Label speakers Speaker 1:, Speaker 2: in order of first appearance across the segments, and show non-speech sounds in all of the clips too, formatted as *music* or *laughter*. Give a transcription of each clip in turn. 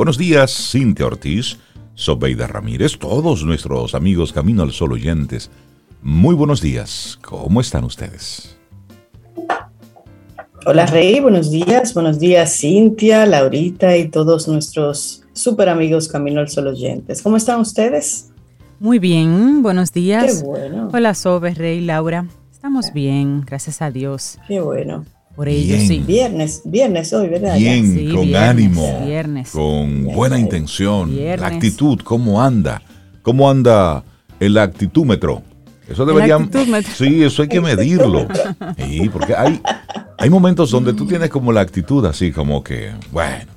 Speaker 1: Buenos días, Cintia Ortiz, Sobeida Ramírez, todos nuestros amigos Camino al Sol oyentes. Muy buenos días, ¿cómo están ustedes?
Speaker 2: Hola Rey, buenos días, buenos días Cintia, Laurita y todos nuestros super amigos Camino al Sol oyentes. ¿Cómo están ustedes?
Speaker 3: Muy bien, buenos días.
Speaker 2: Qué bueno.
Speaker 3: Hola Sobe, Rey, Laura. Estamos bien, gracias a Dios.
Speaker 2: Qué bueno.
Speaker 3: Por ello,
Speaker 1: Bien.
Speaker 3: sí.
Speaker 2: Viernes, viernes hoy, ¿verdad?
Speaker 1: Bien,
Speaker 3: Sí,
Speaker 1: con
Speaker 3: viernes,
Speaker 1: ánimo,
Speaker 3: viernes.
Speaker 1: con buena intención,
Speaker 3: Viernes.
Speaker 1: la actitud, ¿cómo anda? ¿Cómo anda el actitúmetro? Eso debería...
Speaker 3: actitúmetro.
Speaker 1: Sí, eso hay que medirlo. Sí, porque hay, hay momentos donde tú tienes como la actitud así como que, bueno,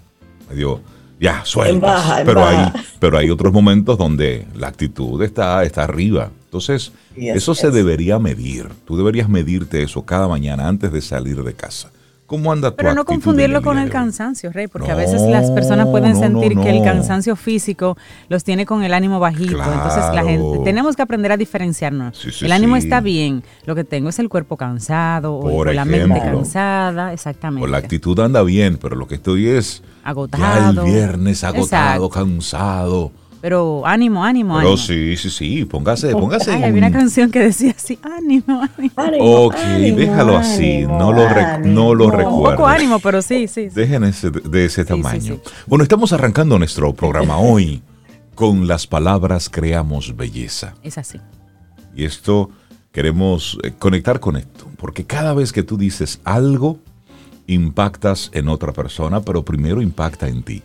Speaker 1: medio, ya, sueltas.
Speaker 2: En baja, en
Speaker 1: pero, hay, *laughs* pero hay otros momentos donde la actitud está, está arriba. Entonces, eso se debería medir. Tú deberías medirte eso cada mañana antes de salir de casa. ¿Cómo anda tu
Speaker 3: Pero no confundirlo con el cansancio, Rey, porque a veces las personas pueden
Speaker 1: no,
Speaker 3: sentir
Speaker 1: no,
Speaker 3: que el cansancio físico los tiene con el ánimo bajito. Entonces la gente tenemos que aprender a diferenciarnos.
Speaker 1: Sí, sí,
Speaker 3: el ánimo
Speaker 1: sí.
Speaker 3: está bien, lo que tengo es el cuerpo cansado o,
Speaker 1: Por
Speaker 3: o la mente cansada, exactamente.
Speaker 1: Pues la actitud anda bien, pero lo que estoy es ya
Speaker 3: Agotado.
Speaker 1: el viernes agotado,
Speaker 3: Exacto.
Speaker 1: cansado.
Speaker 3: Pero ánimo, ánimo,
Speaker 1: Pero
Speaker 3: ánimo.
Speaker 1: sí, sí, sí, póngase, póngase.
Speaker 3: Ay,
Speaker 1: en
Speaker 3: había una
Speaker 1: un-
Speaker 3: canción que decía así, ánimo, ánimo.
Speaker 2: Ánimo,
Speaker 1: Ok,
Speaker 2: ánimo,
Speaker 1: déjalo así,
Speaker 2: ánimo,
Speaker 1: no lo, rec- no lo recuerdo.
Speaker 3: Un poco ánimo, pero sí, sí. sí.
Speaker 1: Dejen ese, de ese
Speaker 3: sí,
Speaker 1: tamaño.
Speaker 3: sí.
Speaker 1: Bueno, estamos arrancando nuestro programa hoy con las palabras creamos belleza.
Speaker 3: Es así.
Speaker 1: Y esto queremos eh, conectar con esto, porque cada vez que tú dices algo, impactas en otra persona, pero primero impacta en ti.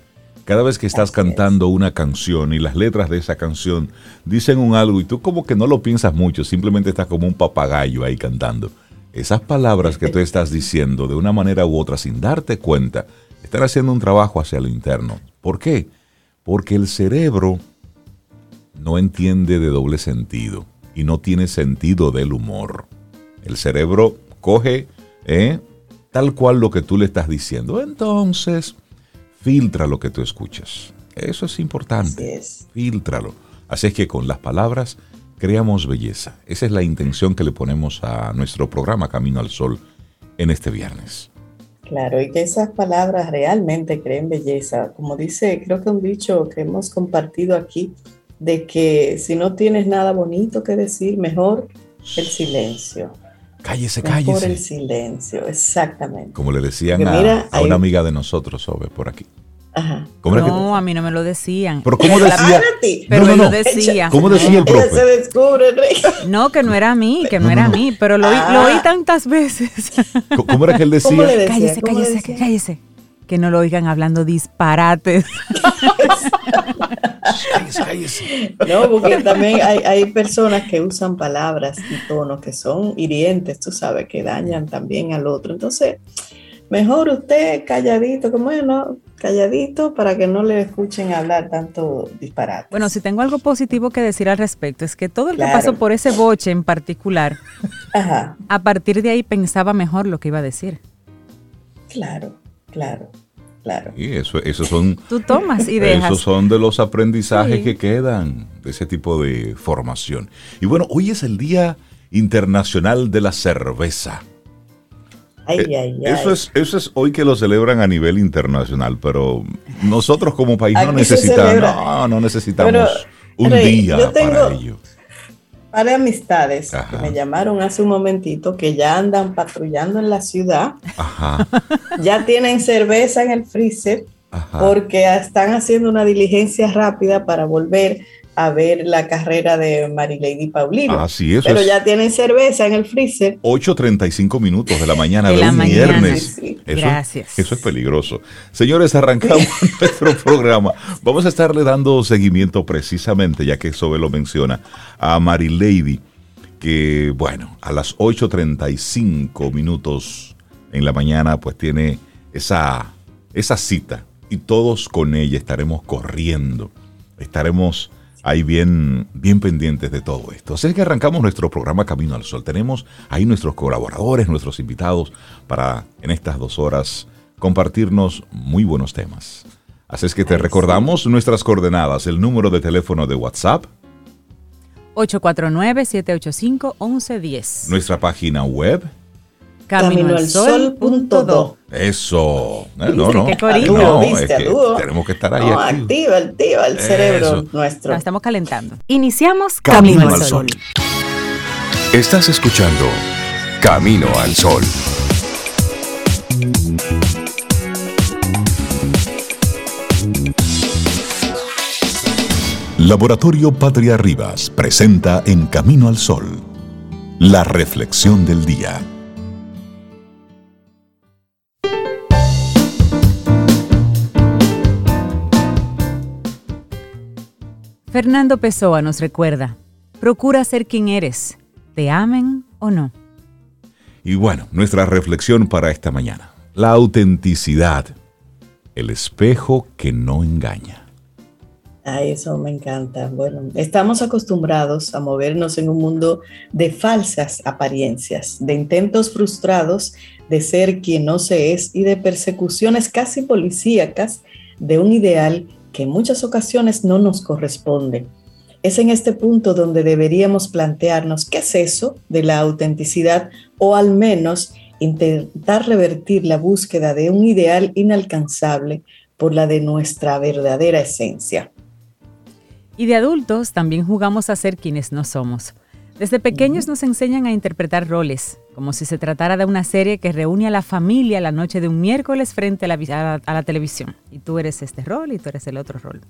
Speaker 1: Cada vez que estás
Speaker 2: Así
Speaker 1: cantando una canción y las letras de esa canción dicen un algo y tú como que no lo piensas mucho, simplemente estás como un papagayo ahí cantando. Esas palabras que tú estás diciendo de una manera u otra sin darte cuenta, están haciendo un trabajo hacia lo interno. ¿Por qué? Porque el cerebro no entiende de doble sentido y no tiene sentido del humor. El cerebro coge ¿eh? tal cual lo que tú le estás diciendo. Entonces, filtra lo que tú escuchas. Eso es importante.
Speaker 2: Así es.
Speaker 1: Filtralo. Así es que con las palabras creamos belleza. Esa es la intención que le ponemos a nuestro programa Camino al Sol en este viernes.
Speaker 2: Claro, y que esas palabras realmente creen belleza. Como dice, creo que un dicho que hemos compartido aquí, de que si no tienes nada bonito que decir, mejor el silencio.
Speaker 1: Cállese,
Speaker 2: Mejor el
Speaker 1: cállese.
Speaker 2: silencio, exactamente.
Speaker 1: Como le decían a,
Speaker 2: mira,
Speaker 1: a una
Speaker 2: hay-
Speaker 1: amiga de nosotros, Sobe, por aquí.
Speaker 2: Ajá.
Speaker 1: ¿Cómo era que-
Speaker 3: No, a mí no me lo decían.
Speaker 1: Pero ¿cómo decía?
Speaker 3: Pero
Speaker 1: No, no,
Speaker 3: él
Speaker 1: no.
Speaker 3: lo decía.
Speaker 1: ¿Cómo decía el
Speaker 2: Ella
Speaker 1: profe?
Speaker 2: se descubre, Rey.
Speaker 3: No, que no era a mí, que no,
Speaker 1: No, no,
Speaker 3: era a mí, pero lo, oí-
Speaker 2: Ah.
Speaker 3: lo oí tantas veces.
Speaker 1: ¿Cómo era que él
Speaker 2: ¿Cómo le
Speaker 1: decía?
Speaker 2: decía?
Speaker 3: cállese,
Speaker 2: ¿Cómo le
Speaker 3: cállese,
Speaker 2: decía?
Speaker 3: cállese. Que no lo oigan hablando disparates.
Speaker 2: No, porque también hay, hay personas que usan palabras y tonos que son hirientes, tú sabes, que dañan también al otro. Entonces, mejor usted calladito, como es, no? Calladito para que no le escuchen hablar tanto disparate.
Speaker 3: Bueno, si tengo algo positivo que decir al respecto, es que todo el
Speaker 2: Claro.
Speaker 3: que pasó por ese boche en particular,
Speaker 2: Ajá,
Speaker 3: a partir de ahí pensaba mejor lo que iba a decir.
Speaker 2: claro, claro, claro.
Speaker 1: Y eso, esos son, *laughs*
Speaker 3: Tú tomas y dejas.
Speaker 1: esos son de los aprendizajes
Speaker 3: Sí.
Speaker 1: que quedan de ese tipo de formación. Y bueno, hoy es el Día Internacional de la Cerveza.
Speaker 2: Ay,
Speaker 1: Eh,
Speaker 2: ay, ay.
Speaker 1: Eso es, eso es hoy que lo celebran a nivel internacional, pero nosotros como país no necesitamos, no, no necesitamos
Speaker 2: Pero,
Speaker 1: un
Speaker 2: Rey,
Speaker 1: día
Speaker 2: yo tengo-
Speaker 1: para ello.
Speaker 2: Par de amistades
Speaker 1: Ajá.
Speaker 2: que me llamaron hace un momentito que ya andan patrullando en la ciudad,
Speaker 1: Ajá, *laughs*
Speaker 2: ya tienen cerveza en el freezer
Speaker 1: ajá.
Speaker 2: porque están haciendo una diligencia rápida para volver a ver la carrera de Marilady Paulino.
Speaker 1: Ah, sí, eso
Speaker 2: Pero
Speaker 1: es.
Speaker 2: ya tienen cerveza en el freezer.
Speaker 1: 8.35 minutos de la mañana
Speaker 3: De
Speaker 1: de,
Speaker 3: la
Speaker 1: un
Speaker 3: mañana.
Speaker 1: viernes.
Speaker 2: Sí, sí.
Speaker 1: Eso,
Speaker 3: Gracias.
Speaker 1: Eso es peligroso. Señores, arrancamos *laughs* *laughs* nuestro programa. Vamos a estarle dando seguimiento precisamente, ya que Sobe lo menciona, a Marilady, que, bueno, a las 8.35 minutos en la mañana, pues tiene esa, esa cita. Y todos con ella estaremos corriendo. Estaremos ahí bien, bien pendientes de todo esto. Así es que arrancamos nuestro programa Camino al Sol. Tenemos ahí nuestros colaboradores, nuestros invitados para en estas dos horas compartirnos muy buenos temas. Así es que te
Speaker 2: Ay, sí.
Speaker 1: recordamos nuestras coordenadas, el número de teléfono de WhatsApp,
Speaker 3: 849-785-1110.
Speaker 1: nuestra página web
Speaker 3: Caminoalsol.do.
Speaker 1: Eso.
Speaker 3: Eh,
Speaker 1: no, no.
Speaker 3: no
Speaker 1: es que tenemos que estar ahí.
Speaker 2: No, activa, activa el cerebro nuestro.
Speaker 3: estamos calentando.
Speaker 4: Iniciamos Camino, al Sol.
Speaker 5: Estás escuchando Camino al Sol. Laboratorio Patria Rivas presenta En Camino al Sol, la reflexión del día.
Speaker 3: Fernando Pessoa nos recuerda, procura ser quien eres, te amen o no.
Speaker 1: Y bueno, nuestra reflexión para esta mañana, la autenticidad, el espejo que no engaña.
Speaker 2: Ay, eso me encanta. Bueno, estamos acostumbrados a movernos en un mundo de falsas apariencias, de intentos frustrados de ser quien no se es y de persecuciones casi policíacas de un ideal que en muchas ocasiones no nos corresponde. Es en este punto donde deberíamos plantearnos qué es eso de la autenticidad o al menos intentar revertir la búsqueda de un ideal inalcanzable por la de nuestra verdadera esencia.
Speaker 3: Y de adultos también jugamos a ser quienes no somos. Desde pequeños nos enseñan a interpretar roles, como si se tratara de una serie que reúne a la familia la noche de un miércoles frente a la, televisión. Y tú eres este rol y tú eres el otro rol.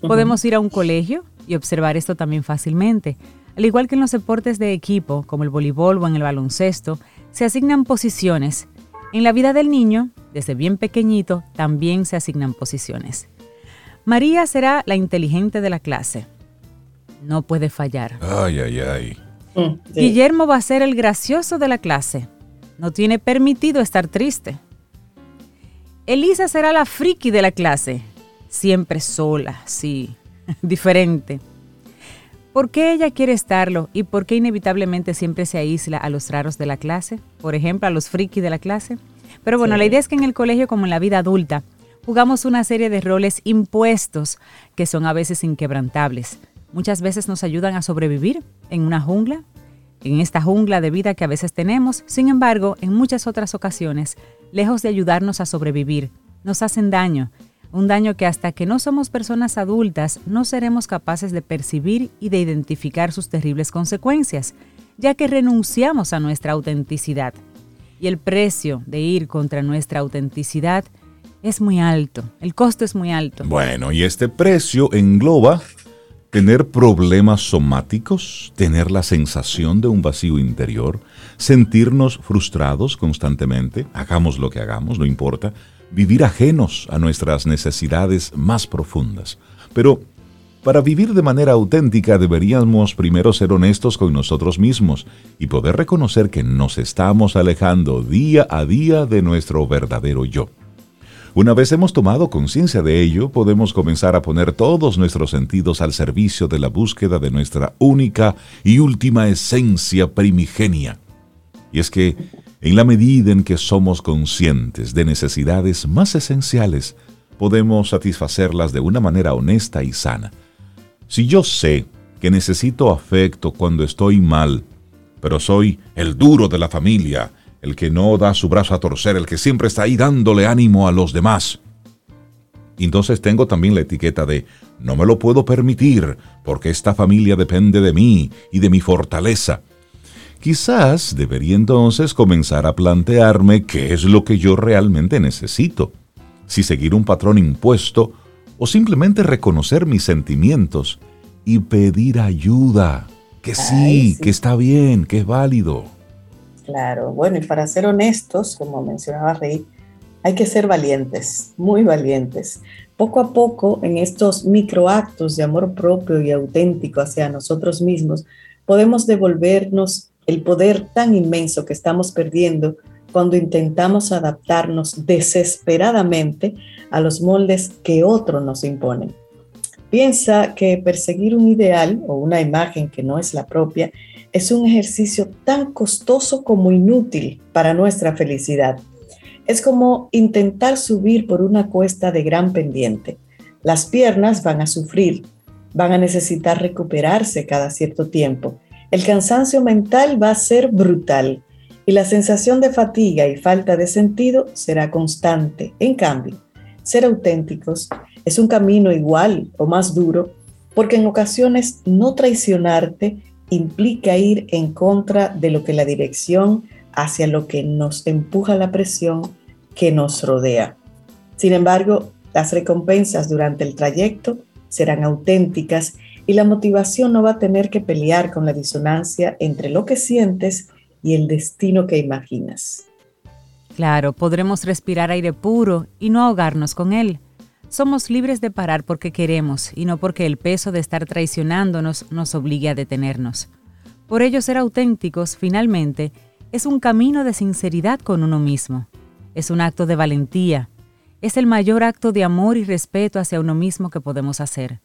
Speaker 3: Podemos ir a un colegio y observar esto también fácilmente. Al igual que en los deportes de equipo, como el voleibol o en el baloncesto, se asignan posiciones. En la vida del niño, desde bien pequeñito, también se asignan posiciones. María será la inteligente de la clase. No puede fallar.
Speaker 1: Ay, ay, ay.
Speaker 3: Mm, Guillermo va a ser el gracioso de la clase. No tiene permitido estar triste. Elisa será la friki de la clase. Siempre sola, sí, *laughs* diferente. ¿Por qué ella quiere estarlo y por qué inevitablemente siempre se aísla a los raros de la clase? Por ejemplo, a los friki de la clase. Pero bueno, la idea es que en el colegio como en la vida adulta jugamos una serie de roles impuestos que son a veces inquebrantables muchas veces nos ayudan a sobrevivir en una jungla, en esta jungla de vida que a veces tenemos. Sin embargo, en muchas otras ocasiones, lejos de ayudarnos a sobrevivir, nos hacen daño. Un daño que hasta que no somos personas adultas no seremos capaces de percibir y de identificar sus terribles consecuencias, ya que renunciamos a nuestra autenticidad. Y el precio de ir contra nuestra autenticidad es muy alto, el costo es muy alto.
Speaker 1: Bueno, y este precio engloba tener problemas somáticos, tener la sensación de un vacío interior, sentirnos frustrados constantemente, hagamos lo que hagamos, no importa, vivir ajenos a nuestras necesidades más profundas. Pero para vivir de manera auténtica deberíamos primero ser honestos con nosotros mismos y poder reconocer que nos estamos alejando día a día de nuestro verdadero yo. Una vez hemos tomado conciencia de ello, podemos comenzar a poner todos nuestros sentidos al servicio de la búsqueda de nuestra única y última esencia primigenia. Y es que, en la medida en que somos conscientes de necesidades más esenciales, podemos satisfacerlas de una manera honesta y sana. Si yo sé que necesito afecto cuando estoy mal, pero soy el duro de la familia, el que no da su brazo a torcer, el que siempre está ahí dándole ánimo a los demás. Entonces tengo también la etiqueta de no me lo puedo permitir porque esta familia depende de mí y de mi fortaleza. Quizás debería entonces comenzar a plantearme qué es lo que yo realmente necesito. Si seguir un patrón impuesto o simplemente reconocer mis sentimientos y pedir ayuda. Que sí, que está bien, que es válido.
Speaker 2: Claro, bueno, y para ser honestos, como mencionaba Rey, hay que ser valientes, muy valientes. Poco a poco, en estos microactos de amor propio y auténtico hacia nosotros mismos, podemos devolvernos el poder tan inmenso que estamos perdiendo cuando intentamos adaptarnos desesperadamente a los moldes que otros nos imponen. Piensa que perseguir un ideal o una imagen que no es la propia es un ejercicio tan costoso como inútil para nuestra felicidad. Es como intentar subir por una cuesta de gran pendiente. Las piernas van a sufrir, van a necesitar recuperarse cada cierto tiempo. El cansancio mental va a ser brutal y la sensación de fatiga y falta de sentido será constante. En cambio, ser auténticos es un camino igual o más duro porque en ocasiones no traicionarte implica ir en contra de lo que la dirección hacia lo que nos empuja la presión que nos rodea. Sin embargo, las recompensas durante el trayecto serán auténticas y la motivación no va a tener que pelear con la disonancia entre lo que sientes y el destino que imaginas.
Speaker 3: Claro, podremos respirar aire puro y no ahogarnos con él. Somos libres de parar porque queremos y no porque el peso de estar traicionándonos nos obligue a detenernos. Por ello, ser auténticos, finalmente, es un camino de sinceridad con uno mismo. Es un acto de valentía. Es el mayor acto de amor y respeto hacia uno mismo que podemos hacer.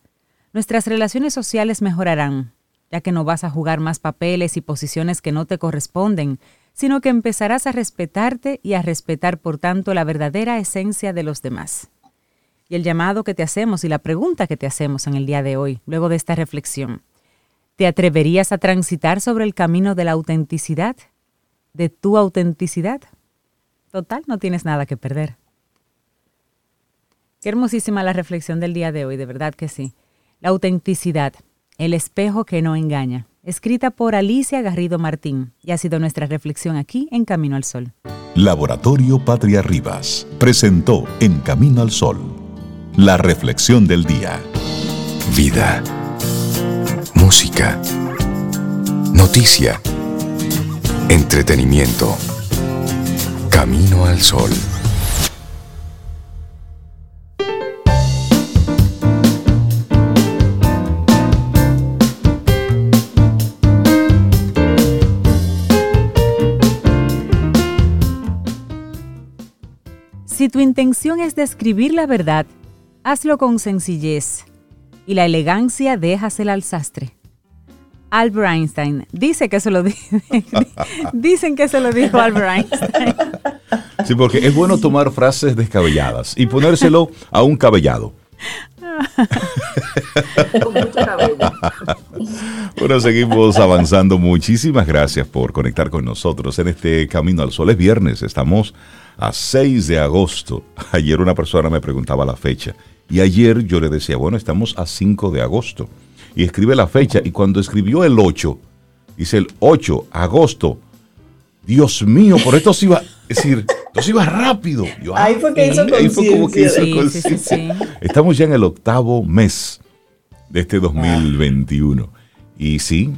Speaker 3: Nuestras relaciones sociales mejorarán, ya que no vas a jugar más papeles y posiciones que no te corresponden, sino que empezarás a respetarte y a respetar, por tanto, la verdadera esencia de los demás. Y el llamado que te hacemos y la pregunta que te hacemos en el día de hoy, luego de esta reflexión, ¿te atreverías a transitar sobre el camino de la autenticidad? ¿De tu autenticidad? Total, no tienes nada que perder. Qué hermosísima la reflexión del día de hoy, de verdad que sí. La autenticidad, el espejo que no engaña, escrita por Alicia Garrido Martín, y ha sido nuestra reflexión aquí en Camino al Sol.
Speaker 5: Laboratorio Patria Rivas presentó En Camino al Sol la reflexión del día.
Speaker 6: Vida, música, noticia, entretenimiento. Camino al Sol.
Speaker 3: Si tu intención es describir la verdad, hazlo con sencillez y la elegancia déjasela al sastre. Albert Einstein dice que se lo *laughs* dicen que se lo dijo Albert Einstein.
Speaker 1: Sí, porque es bueno tomar frases descabelladas y ponérselo a un cabellado. Con mucho cabello. Bueno, seguimos avanzando. Muchísimas gracias por conectar con nosotros en este Camino al Sol. Es viernes, estamos a 6 de agosto. Ayer una persona me preguntaba la fecha y ayer yo le decía, bueno, estamos a 5 de agosto. Y escribe la fecha y cuando escribió el 8, dice el 8, agosto. Dios mío, por esto se iba, es decir, esto se iba rápido.
Speaker 2: ahí fue que hizo Ahí fue como que hizo *laughs*
Speaker 1: Estamos ya en el octavo mes de este 2021. Y sí,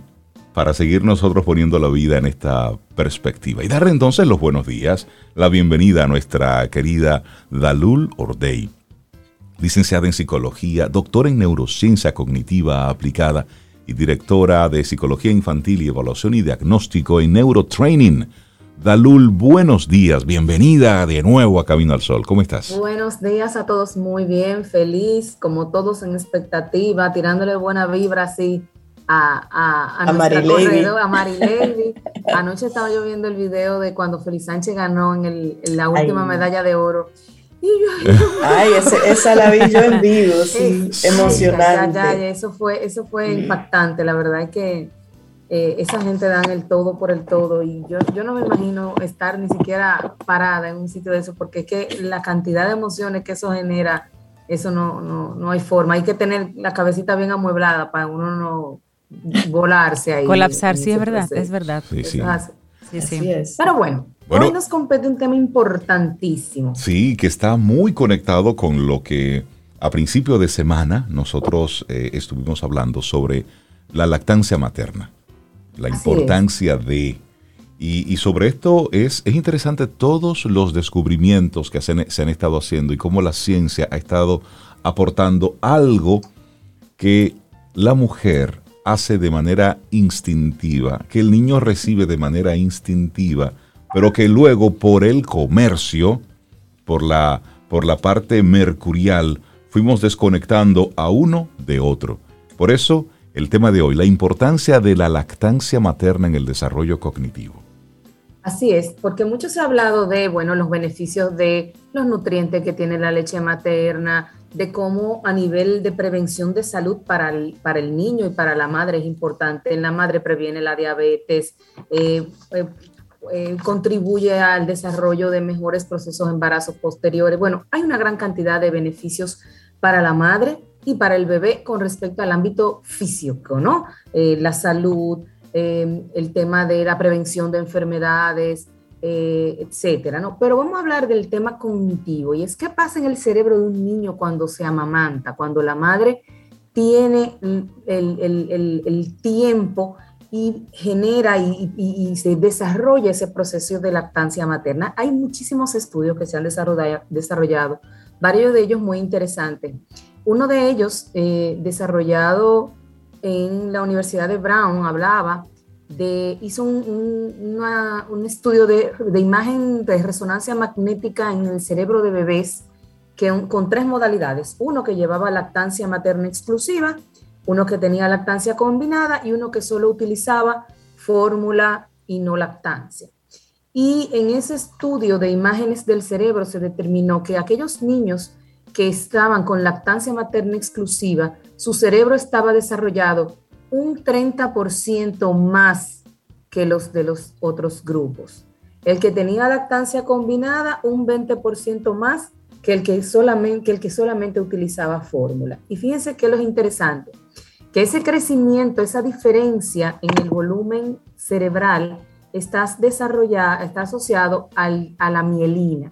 Speaker 1: para seguir nosotros poniendo la vida en esta perspectiva. Y darle entonces los buenos días, la bienvenida a nuestra querida Dalul Ordey, licenciada en psicología, doctora en neurociencia cognitiva aplicada y directora de psicología infantil y evaluación y diagnóstico en neurotraining. Dalul, buenos días, bienvenida de nuevo a Camino al Sol. ¿Cómo estás?
Speaker 7: Buenos días a todos, muy bien, feliz, como todos en expectativa, tirándole buena vibra así a, a, a, a Lady. *laughs* Anoche estaba yo viendo el video de cuando Feliz Sánchez ganó en, el, en la última medalla de oro.
Speaker 2: Ay, *laughs* esa la vi yo en vivo, *laughs* sí, emocionante.
Speaker 7: eso fue, eso fue impactante, la verdad es que eh, esa gente dan el todo por el todo y yo, yo no me imagino estar ni siquiera parada en un sitio de eso, porque es que la cantidad de emociones que eso genera, eso no, no, no hay forma, hay que tener la cabecita bien amueblada para uno no volarse ahí.
Speaker 3: Colapsar, sí, es verdad, es verdad.
Speaker 1: Sí, sí.
Speaker 7: sí, Pero bueno, hoy nos compete un tema importantísimo.
Speaker 1: Sí, que está muy conectado con lo que a principio de semana nosotros eh, estuvimos hablando sobre la lactancia materna, la importancia de... Y, sobre esto es, es interesante todos los descubrimientos que se, se han estado haciendo y cómo la ciencia ha estado aportando algo que la mujer hace de manera instintiva, que el niño recibe de manera instintiva, pero que luego por el comercio, por la, por la parte mercurial, fuimos desconectando a uno de otro. Por eso, el tema de hoy, la importancia de la lactancia materna en el desarrollo cognitivo.
Speaker 7: Así es, porque mucho se ha hablado de, bueno, los beneficios de los nutrientes que tiene la leche materna, de cómo a nivel de prevención de salud para el, para el niño y para la madre es importante. La madre previene la diabetes, eh, eh, eh, contribuye al desarrollo de mejores procesos de embarazo posteriores. Bueno, hay una gran cantidad de beneficios para la madre y para el bebé con respecto al ámbito físico, ¿no? Eh, la salud, eh, el tema de la prevención de enfermedades, etcétera, ¿no? Pero vamos a hablar del tema cognitivo y es qué pasa en el cerebro de un niño cuando se amamanta, cuando la madre tiene el, tiempo y genera y, se desarrolla ese proceso de lactancia materna. Hay muchísimos estudios que se han desarrollado, varios de ellos muy interesantes. Uno de ellos, eh, desarrollado en la Universidad de Brown, hablaba de, hizo un, estudio de, de, imagen de resonancia magnética en el cerebro de bebés con tres modalidades. Uno que llevaba lactancia materna exclusiva, uno que tenía lactancia combinada y uno que solo utilizaba fórmula y no lactancia. Y en ese estudio de imágenes del cerebro se determinó que aquellos niños que estaban con lactancia materna exclusiva, su cerebro estaba desarrollado un 30% más que los de los otros grupos. El que tenía lactancia combinada, un 20% más que el que solamente, el que solamente utilizaba fórmula. Y fíjense que lo es interesante, que ese crecimiento, esa diferencia en el volumen cerebral está, desarrollada, está asociado a la mielina.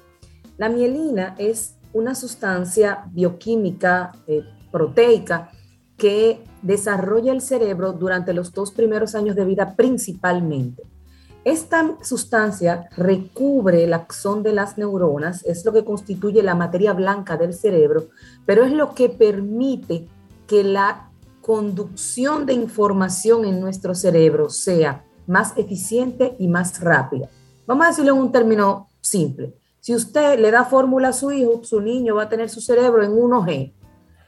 Speaker 7: La mielina es una sustancia bioquímica eh, proteica que desarrolla el cerebro durante los dos primeros años de vida principalmente. Esta sustancia recubre el axón de las neuronas, es lo que constituye la materia blanca del cerebro, pero es lo que permite que la conducción de información en nuestro cerebro sea más eficiente y más rápida. Vamos a decirlo en un término simple. Si usted le da fórmula a su hijo, su niño va a tener su cerebro en 1G.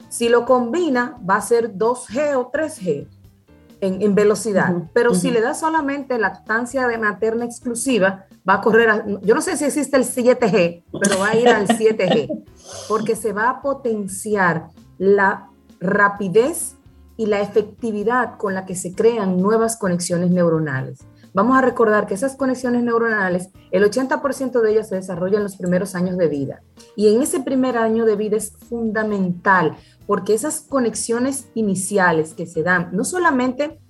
Speaker 7: Si lo combina, va a ser 2G o 3G en, velocidad. Pero si le da solamente lactancia de materna exclusiva, va a correr, a, yo no sé si existe el 7G, pero va a ir al 7G, porque se va a potenciar la rapidez y la efectividad con la que se crean nuevas conexiones neuronales. Vamos a recordar que esas conexiones neuronales, el 80% de ellas se desarrollan en los primeros años de vida. Y en ese primer año de vida es fundamental porque esas conexiones iniciales que se dan, no solamente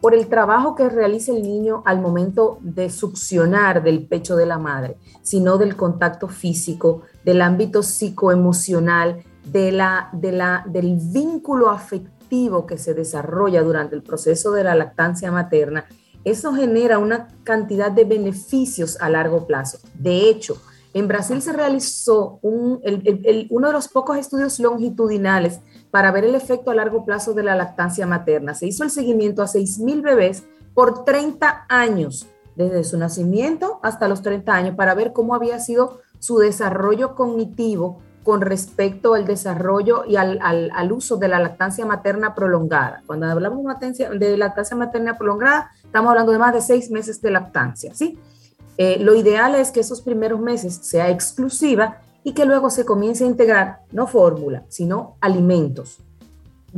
Speaker 7: por el trabajo que realiza el niño al momento de succionar del pecho de la madre, sino del contacto físico, del ámbito psicoemocional, de la, de la, del vínculo afectivo que se desarrolla durante el proceso de la lactancia materna, eso genera una cantidad de beneficios a largo plazo. De hecho, en Brasil se realizó uno de los pocos estudios longitudinales para ver el efecto a largo plazo de la lactancia materna. Se hizo el seguimiento a 6.000 bebés por 30 años, desde su nacimiento hasta los 30 años, para ver cómo había sido su desarrollo cognitivo con respecto al desarrollo y al, uso de la lactancia materna prolongada. Cuando hablamos de lactancia materna prolongada, estamos hablando de más de seis meses de lactancia, ¿sí? Eh, lo ideal es que esos primeros meses sea exclusiva y que luego se comience a integrar no fórmula, sino alimentos,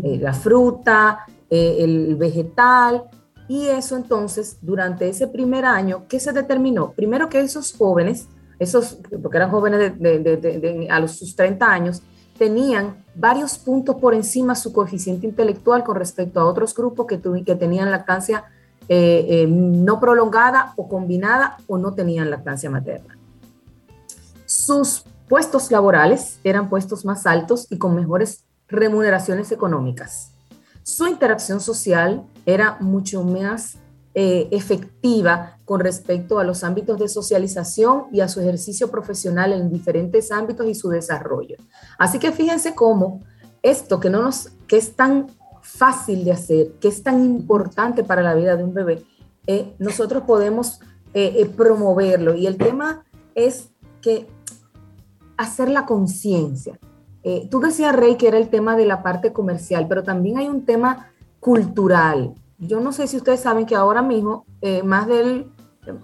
Speaker 7: eh, la fruta, eh, el vegetal, y eso entonces durante ese primer año, ¿qué se determinó? Primero que esos jóvenes, esos, porque eran jóvenes de, a los sus 30 años, tenían varios puntos por encima su coeficiente intelectual con respecto a otros grupos que, que tenían lactancia eh, eh, no prolongada o combinada o no tenían lactancia materna. Sus puestos laborales eran puestos más altos y con mejores remuneraciones económicas. Su interacción social era mucho más eh, efectiva con respecto a los ámbitos de socialización y a su ejercicio profesional en diferentes ámbitos y su desarrollo. Así que fíjense cómo esto que, no nos, que es tan fácil de hacer, que es tan importante para la vida de un bebé, eh, nosotros podemos eh, eh, promoverlo. Y el tema es que hacer la conciencia. tú decías, Rey, que era el tema de la parte comercial, pero también hay un tema cultural. Yo no sé si ustedes saben que ahora mismo más del,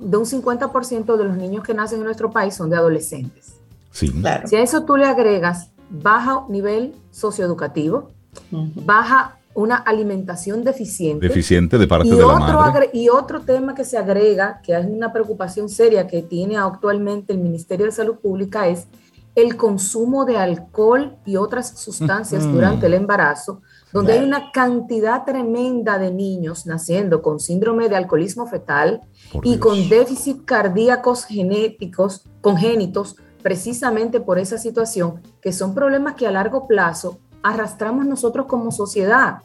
Speaker 7: de un 50% de los niños que nacen en nuestro país son de adolescentes.
Speaker 1: Sí.
Speaker 7: Si a eso tú le agregas bajo nivel socioeducativo, baja una alimentación deficiente.
Speaker 1: Deficiente de parte
Speaker 7: y
Speaker 1: de la
Speaker 7: otro,
Speaker 1: madre.
Speaker 7: y otro tema que se agrega, que es una preocupación seria que tiene actualmente el Ministerio de Salud Pública, es el consumo de alcohol y otras sustancias
Speaker 1: Ujú.
Speaker 7: durante el embarazo, donde hay una cantidad tremenda de niños naciendo con síndrome de alcoholismo fetal
Speaker 1: Por
Speaker 7: y
Speaker 1: Dios.
Speaker 7: con déficit cardíacos genéticos congénitos precisamente por esa situación, que son problemas que a largo plazo arrastramos nosotros como sociedad.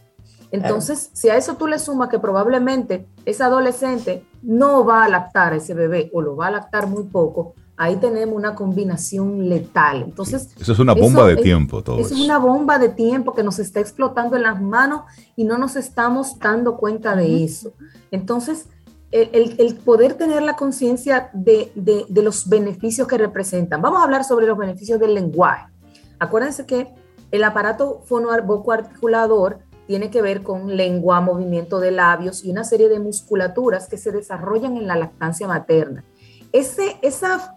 Speaker 7: Entonces, si a eso tú le sumas que probablemente ese adolescente no va a lactar a ese bebé o lo va a lactar muy poco, ahí tenemos una combinación letal. Entonces,
Speaker 1: Eso es una bomba
Speaker 7: eso
Speaker 1: de
Speaker 7: es-
Speaker 1: tiempo, todo
Speaker 7: es
Speaker 1: eso.
Speaker 7: una bomba de tiempo que nos está explotando en las manos y no nos estamos dando cuenta de eso. Entonces, el, el- el poder tener la conciencia de, de- de los beneficios que representan. Vamos a hablar sobre los beneficios del lenguaje. Acuérdense que el aparato fonoarticulador tiene que ver con lengua, movimiento de labios y una serie de musculaturas que se desarrollan en la lactancia materna. Ese, esa,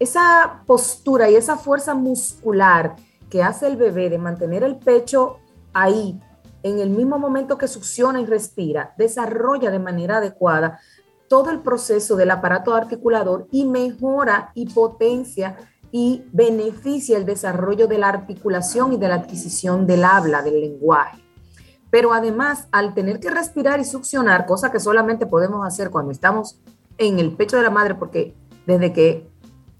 Speaker 7: esa postura y esa fuerza muscular que hace el bebé de mantener el pecho ahí, en el mismo momento que succiona y respira, desarrolla de manera adecuada todo el proceso del aparato articulador y mejora y potencia y beneficia el desarrollo de la articulación y de la adquisición del habla, del lenguaje. Pero además, al tener que respirar y succionar, cosa que solamente podemos hacer cuando estamos en el pecho de la madre, porque desde que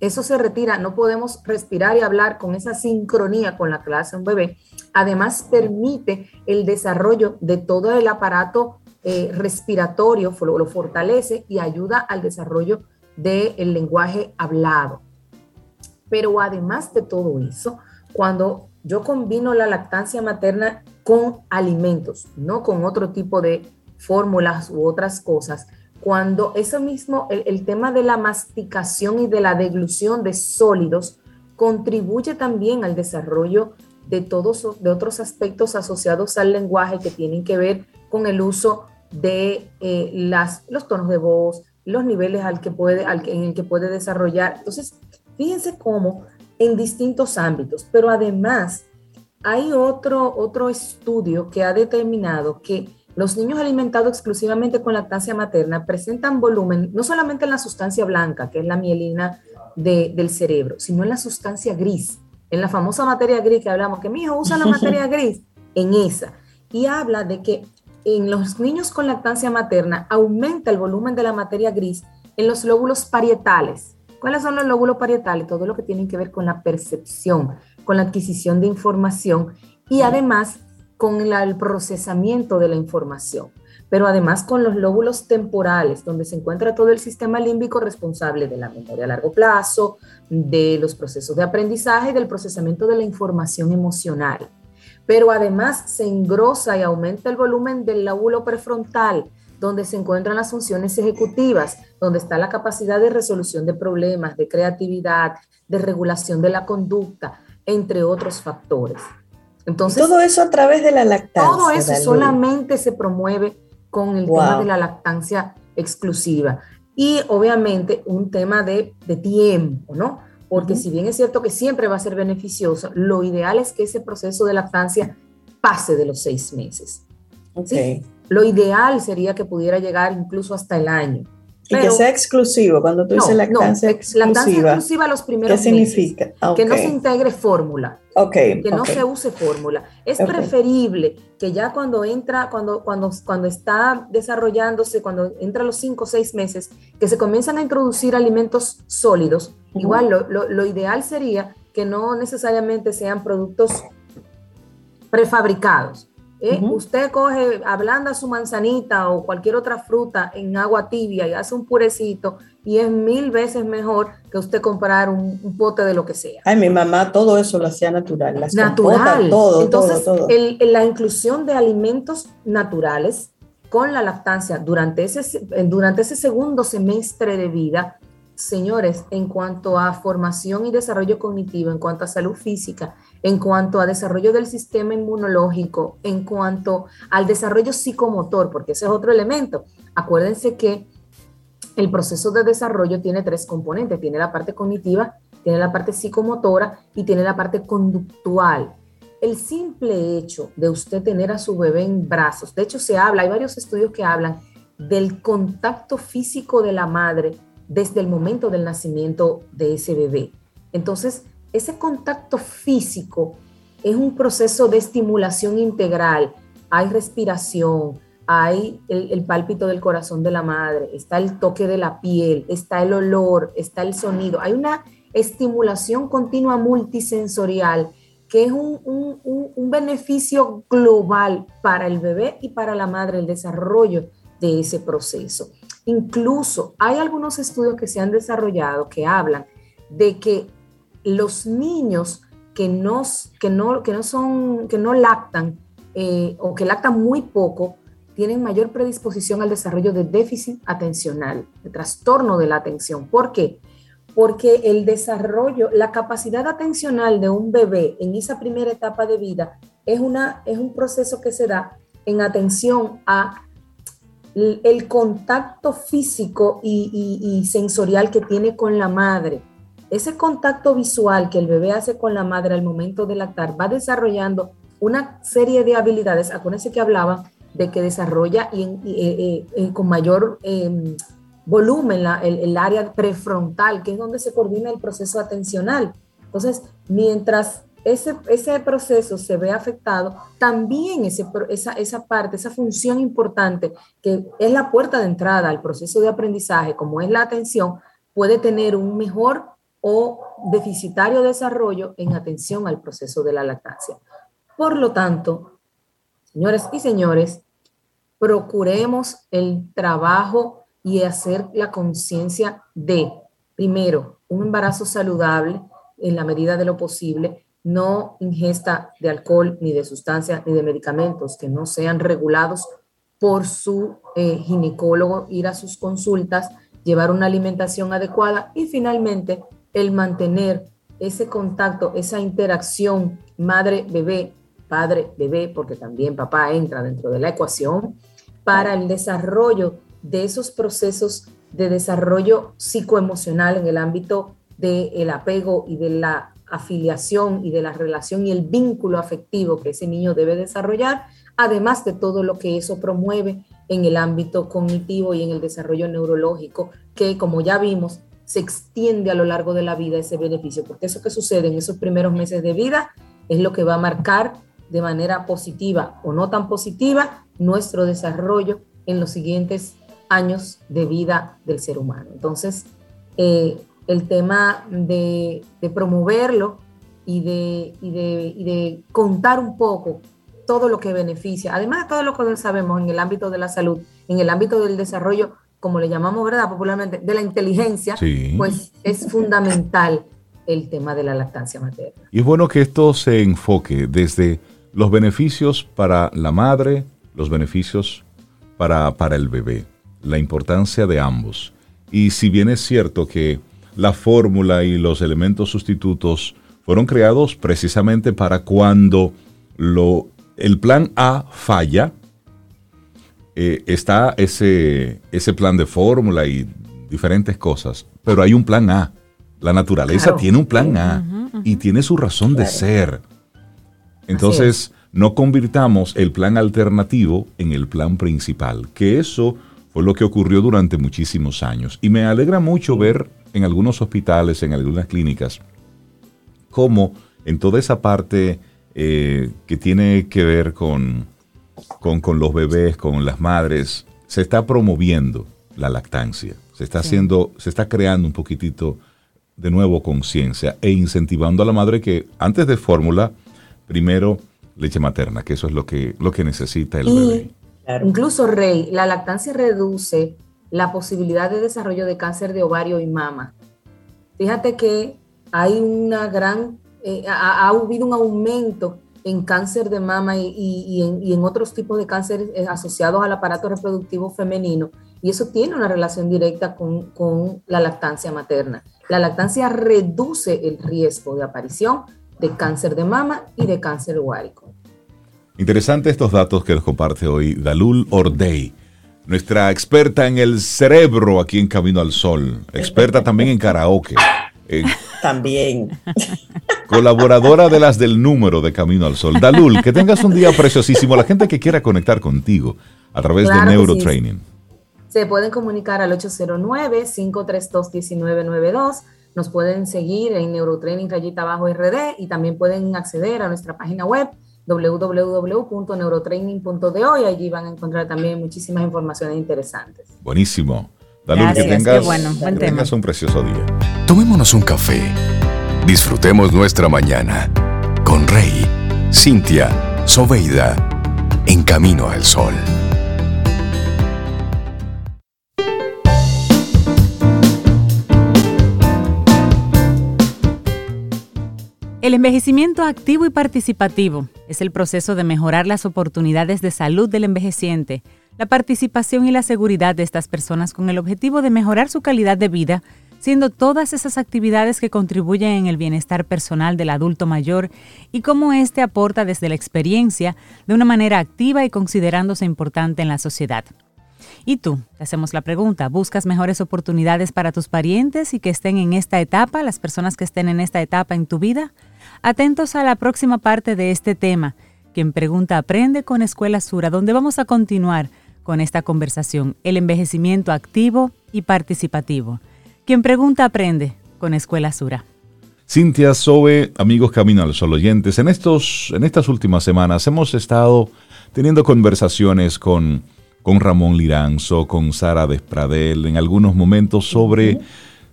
Speaker 7: eso se retira, no podemos respirar y hablar con esa sincronía con la hace un bebé. Además, permite el desarrollo de todo el aparato eh, respiratorio, lo, lo fortalece y ayuda al desarrollo del lenguaje hablado. Pero además de todo eso, cuando yo combino la lactancia materna con alimentos, no con otro tipo de fórmulas u otras cosas, cuando eso mismo, el, el tema de la masticación y de la deglución de sólidos contribuye también al desarrollo de todos de otros aspectos asociados al lenguaje que tienen que ver con el uso de eh, las, los tonos de voz, los niveles al que puede, al que, en el que puede desarrollar. Entonces, fíjense cómo en distintos ámbitos, pero además hay otro, otro estudio que ha determinado que los niños alimentados exclusivamente con lactancia materna presentan volumen, no solamente en la sustancia blanca, que es la mielina de, del cerebro, sino en la sustancia gris, en la famosa materia gris que hablamos, que mi hijo usa la materia *laughs* gris, en esa. Y habla de que en los niños con lactancia materna aumenta el volumen de la materia gris en los lóbulos parietales. ¿Cuáles son los lóbulos parietales? Todo lo que tiene que ver con la percepción, con la adquisición de información y además con la, el procesamiento de la información, pero además con los lóbulos temporales, donde se encuentra todo el sistema límbico responsable de la memoria a largo plazo, de los procesos de aprendizaje y del procesamiento de la información emocional. Pero además se engrosa y aumenta el volumen del lóbulo prefrontal, donde se encuentran las funciones ejecutivas, donde está la capacidad de resolución de problemas, de creatividad, de regulación de la conducta, entre otros factores. Entonces,
Speaker 2: todo eso a través de la lactancia.
Speaker 7: todo eso solamente se promueve con el
Speaker 2: Wow.
Speaker 7: tema de la lactancia exclusiva. Y obviamente un tema de, de tiempo, ¿no? Porque
Speaker 2: Ujú.
Speaker 7: si bien es cierto que siempre va a ser beneficioso, lo ideal es que ese proceso de lactancia pase de los seis meses.
Speaker 2: Ok.
Speaker 7: ¿sí? Lo ideal sería que pudiera llegar incluso hasta el año.
Speaker 2: Y que sea exclusivo. Cuando tú
Speaker 7: No,
Speaker 2: dices lactancia
Speaker 7: no,
Speaker 2: exclusiva,
Speaker 7: lactancia exclusiva los
Speaker 2: ¿qué
Speaker 7: primeros meses.
Speaker 2: significa? Ah,
Speaker 7: Que no se integre fórmula
Speaker 2: Ok,
Speaker 7: que no se use fórmula. Es preferible que ya cuando entra, cuando, cuando, cuando está desarrollándose, cuando entra los cinco o seis meses, que se comienzan a introducir alimentos sólidos, igual lo, lo- lo ideal sería que no necesariamente sean productos prefabricados. ¿Eh?
Speaker 2: Ujú.
Speaker 7: Usted coge, ablanda su manzanita o cualquier otra fruta en agua tibia y hace un purecito y es mil veces mejor que usted comprar un, un pote de lo que sea
Speaker 2: Ay, mi mamá todo eso lo hacía natural. Las
Speaker 7: natural.
Speaker 2: compotas, todo,
Speaker 7: Entonces,
Speaker 2: todo, todo.
Speaker 7: el- la inclusión de alimentos naturales con la lactancia durante ese, se- durante ese segundo semestre de vida, señores, en cuanto a formación y desarrollo cognitivo, en cuanto a salud física, en cuanto a desarrollo del sistema inmunológico, en cuanto al desarrollo psicomotor, porque ese es otro elemento. Acuérdense que el proceso de desarrollo tiene tres componentes. Tiene la parte cognitiva, tiene la parte psicomotora y tiene la parte conductual. el simple hecho de usted tener a su bebé en brazos, de hecho se habla, hay varios estudios que hablan del contacto físico de la madre desde el momento del nacimiento de ese bebé. Entonces, ese contacto físico es un proceso de estimulación integral. Hay respiración, hay el, el, pálpito del corazón de la madre, está el toque de la piel, está el olor, está el sonido. Hay una estimulación continua multisensorial que es un, un, un, beneficio global para el bebé y para la madre, el desarrollo de ese proceso. Incluso hay algunos estudios que se han desarrollado que hablan de que los niños que no, que no, que no, son, que no lactan eh, o que lactan muy poco, tienen mayor predisposición al desarrollo de déficit atencional, de trastorno de la atención. ¿Por qué? porque el desarrollo, la capacidad atencional de un bebé en esa primera etapa de vida es, una, es un proceso que se da en atención a el contacto físico y, sensorial que tiene con la madre. Ese contacto visual que el bebé hace con la madre al momento de lactar va desarrollando una serie de habilidades, acuérdense que hablaba de que desarrolla y, eh, eh, eh, con mayor em, volumen, el, área prefrontal, que es donde se coordina el proceso atencional. Entonces, mientras ese, ese proceso se ve afectado, también ese, esa, esa parte, esa función importante, que es la puerta de entrada al proceso de aprendizaje, como es la atención, puede tener un mejor o deficitario desarrollo en atención al proceso de la lactancia. Por lo tanto, señores y señores, procuremos el trabajo y hacer la conciencia de, primero, un embarazo saludable en la medida de lo posible, no ingesta de alcohol ni de sustancias ni de medicamentos que no sean regulados por su eh, ginecólogo, ir a sus consultas, llevar una alimentación adecuada y finalmente el mantener ese contacto, esa interacción madre-bebé, padre-bebé, porque también papá entra dentro de la ecuación, para el desarrollo de esos procesos de desarrollo psicoemocional en el ámbito del apego y de la afiliación y de la relación y el vínculo afectivo que ese niño debe desarrollar, además de todo lo que eso promueve en el ámbito cognitivo y en el desarrollo neurológico, que como ya vimos, se extiende a lo largo de la vida ese beneficio, porque eso que sucede en esos primeros meses de vida es lo que va a marcar de manera positiva o no tan positiva nuestro desarrollo en los siguientes años de vida del ser humano. Entonces, eh, el tema de, promoverlo y de, de, contar un poco todo lo que beneficia, además de todo lo que sabemos en el ámbito de la salud, en el ámbito del desarrollo, como le llamamos, ¿verdad? Popularmente, de la inteligencia, pues es fundamental el tema de la lactancia materna.
Speaker 1: Y es bueno que esto se enfoque desde los beneficios para la madre, los beneficios para, para el bebé la importancia de ambos. Y si bien es cierto que la fórmula y los elementos sustitutos fueron creados precisamente para cuando lo, el plan A falla, eh, está ese, ese plan de fórmula y diferentes cosas, pero hay un plan A. La naturaleza tiene un plan A y tiene su razón de ser. Entonces, no convirtamos el plan alternativo en el plan principal, que eso fue lo que ocurrió durante muchísimos años. Y me alegra mucho ver en algunos hospitales, en algunas clínicas, cómo en toda esa parte eh, que tiene que ver con, con, los bebés, con las madres, se está promoviendo la lactancia. Se está haciendo, se está creando un poquitito de nuevo conciencia e incentivando a la madre que antes de fórmula, primero leche materna, que eso es lo que, lo que necesita el bebé.
Speaker 7: Incluso, Rey, la lactancia reduce la posibilidad de desarrollo de cáncer de ovario y mama. Fíjate que hay una gran, eh, ha, habido un aumento en cáncer de mama y, en, otros tipos de cánceres eh, asociados al aparato reproductivo femenino. Y eso tiene una relación directa con, la lactancia materna. La lactancia reduce el riesgo de aparición de cáncer de mama y de cáncer ovárico.
Speaker 1: Interesante estos datos que nos comparte hoy Dalul Ordey, nuestra experta en el cerebro aquí en Camino al Sol, experta también en karaoke.
Speaker 2: también.
Speaker 1: colaboradora de las del número de Camino al Sol. Dalul, que tengas un día preciosísimo. La gente que quiera conectar contigo a través
Speaker 7: Claro
Speaker 1: de Neurotraining.
Speaker 7: Se pueden comunicar al 809-532-1992. Nos pueden seguir en Neurotraining Rayita Bajo RD y también pueden acceder a nuestra página web www.neurotraining.do y allí van a encontrar también muchísimas informaciones interesantes.
Speaker 1: Buenísimo. Dalul,
Speaker 3: Gracias,
Speaker 1: que
Speaker 3: qué
Speaker 1: tengas,
Speaker 3: bueno, buen
Speaker 1: que tengas un precioso día.
Speaker 6: Tomémonos un café. Disfrutemos nuestra mañana con Rey, Cintia, Soveida, en camino al sol.
Speaker 3: El envejecimiento activo y participativo es el proceso de mejorar las oportunidades de salud del envejeciente, la participación y la seguridad de estas personas con el objetivo de mejorar su calidad de vida, siendo todas esas actividades que contribuyen en el bienestar personal del adulto mayor y cómo éste aporta desde la experiencia de una manera activa y considerándose importante en la sociedad. Y tú, te hacemos la pregunta, ¿buscas mejores oportunidades para tus parientes y que estén en esta etapa, las personas que estén en esta etapa en tu vida? Atentos a la próxima parte de este tema. Quien pregunta aprende con Escuela Sura, donde vamos a continuar con esta conversación, el envejecimiento activo y participativo. Quien pregunta aprende con Escuela Sura.
Speaker 1: Cintia Sobe, amigos Camino al Sol oyentes, en, estos, en estas últimas semanas hemos estado teniendo conversaciones con, con Ramón Liranzo, con Sara Despradel, en algunos momentos sobre,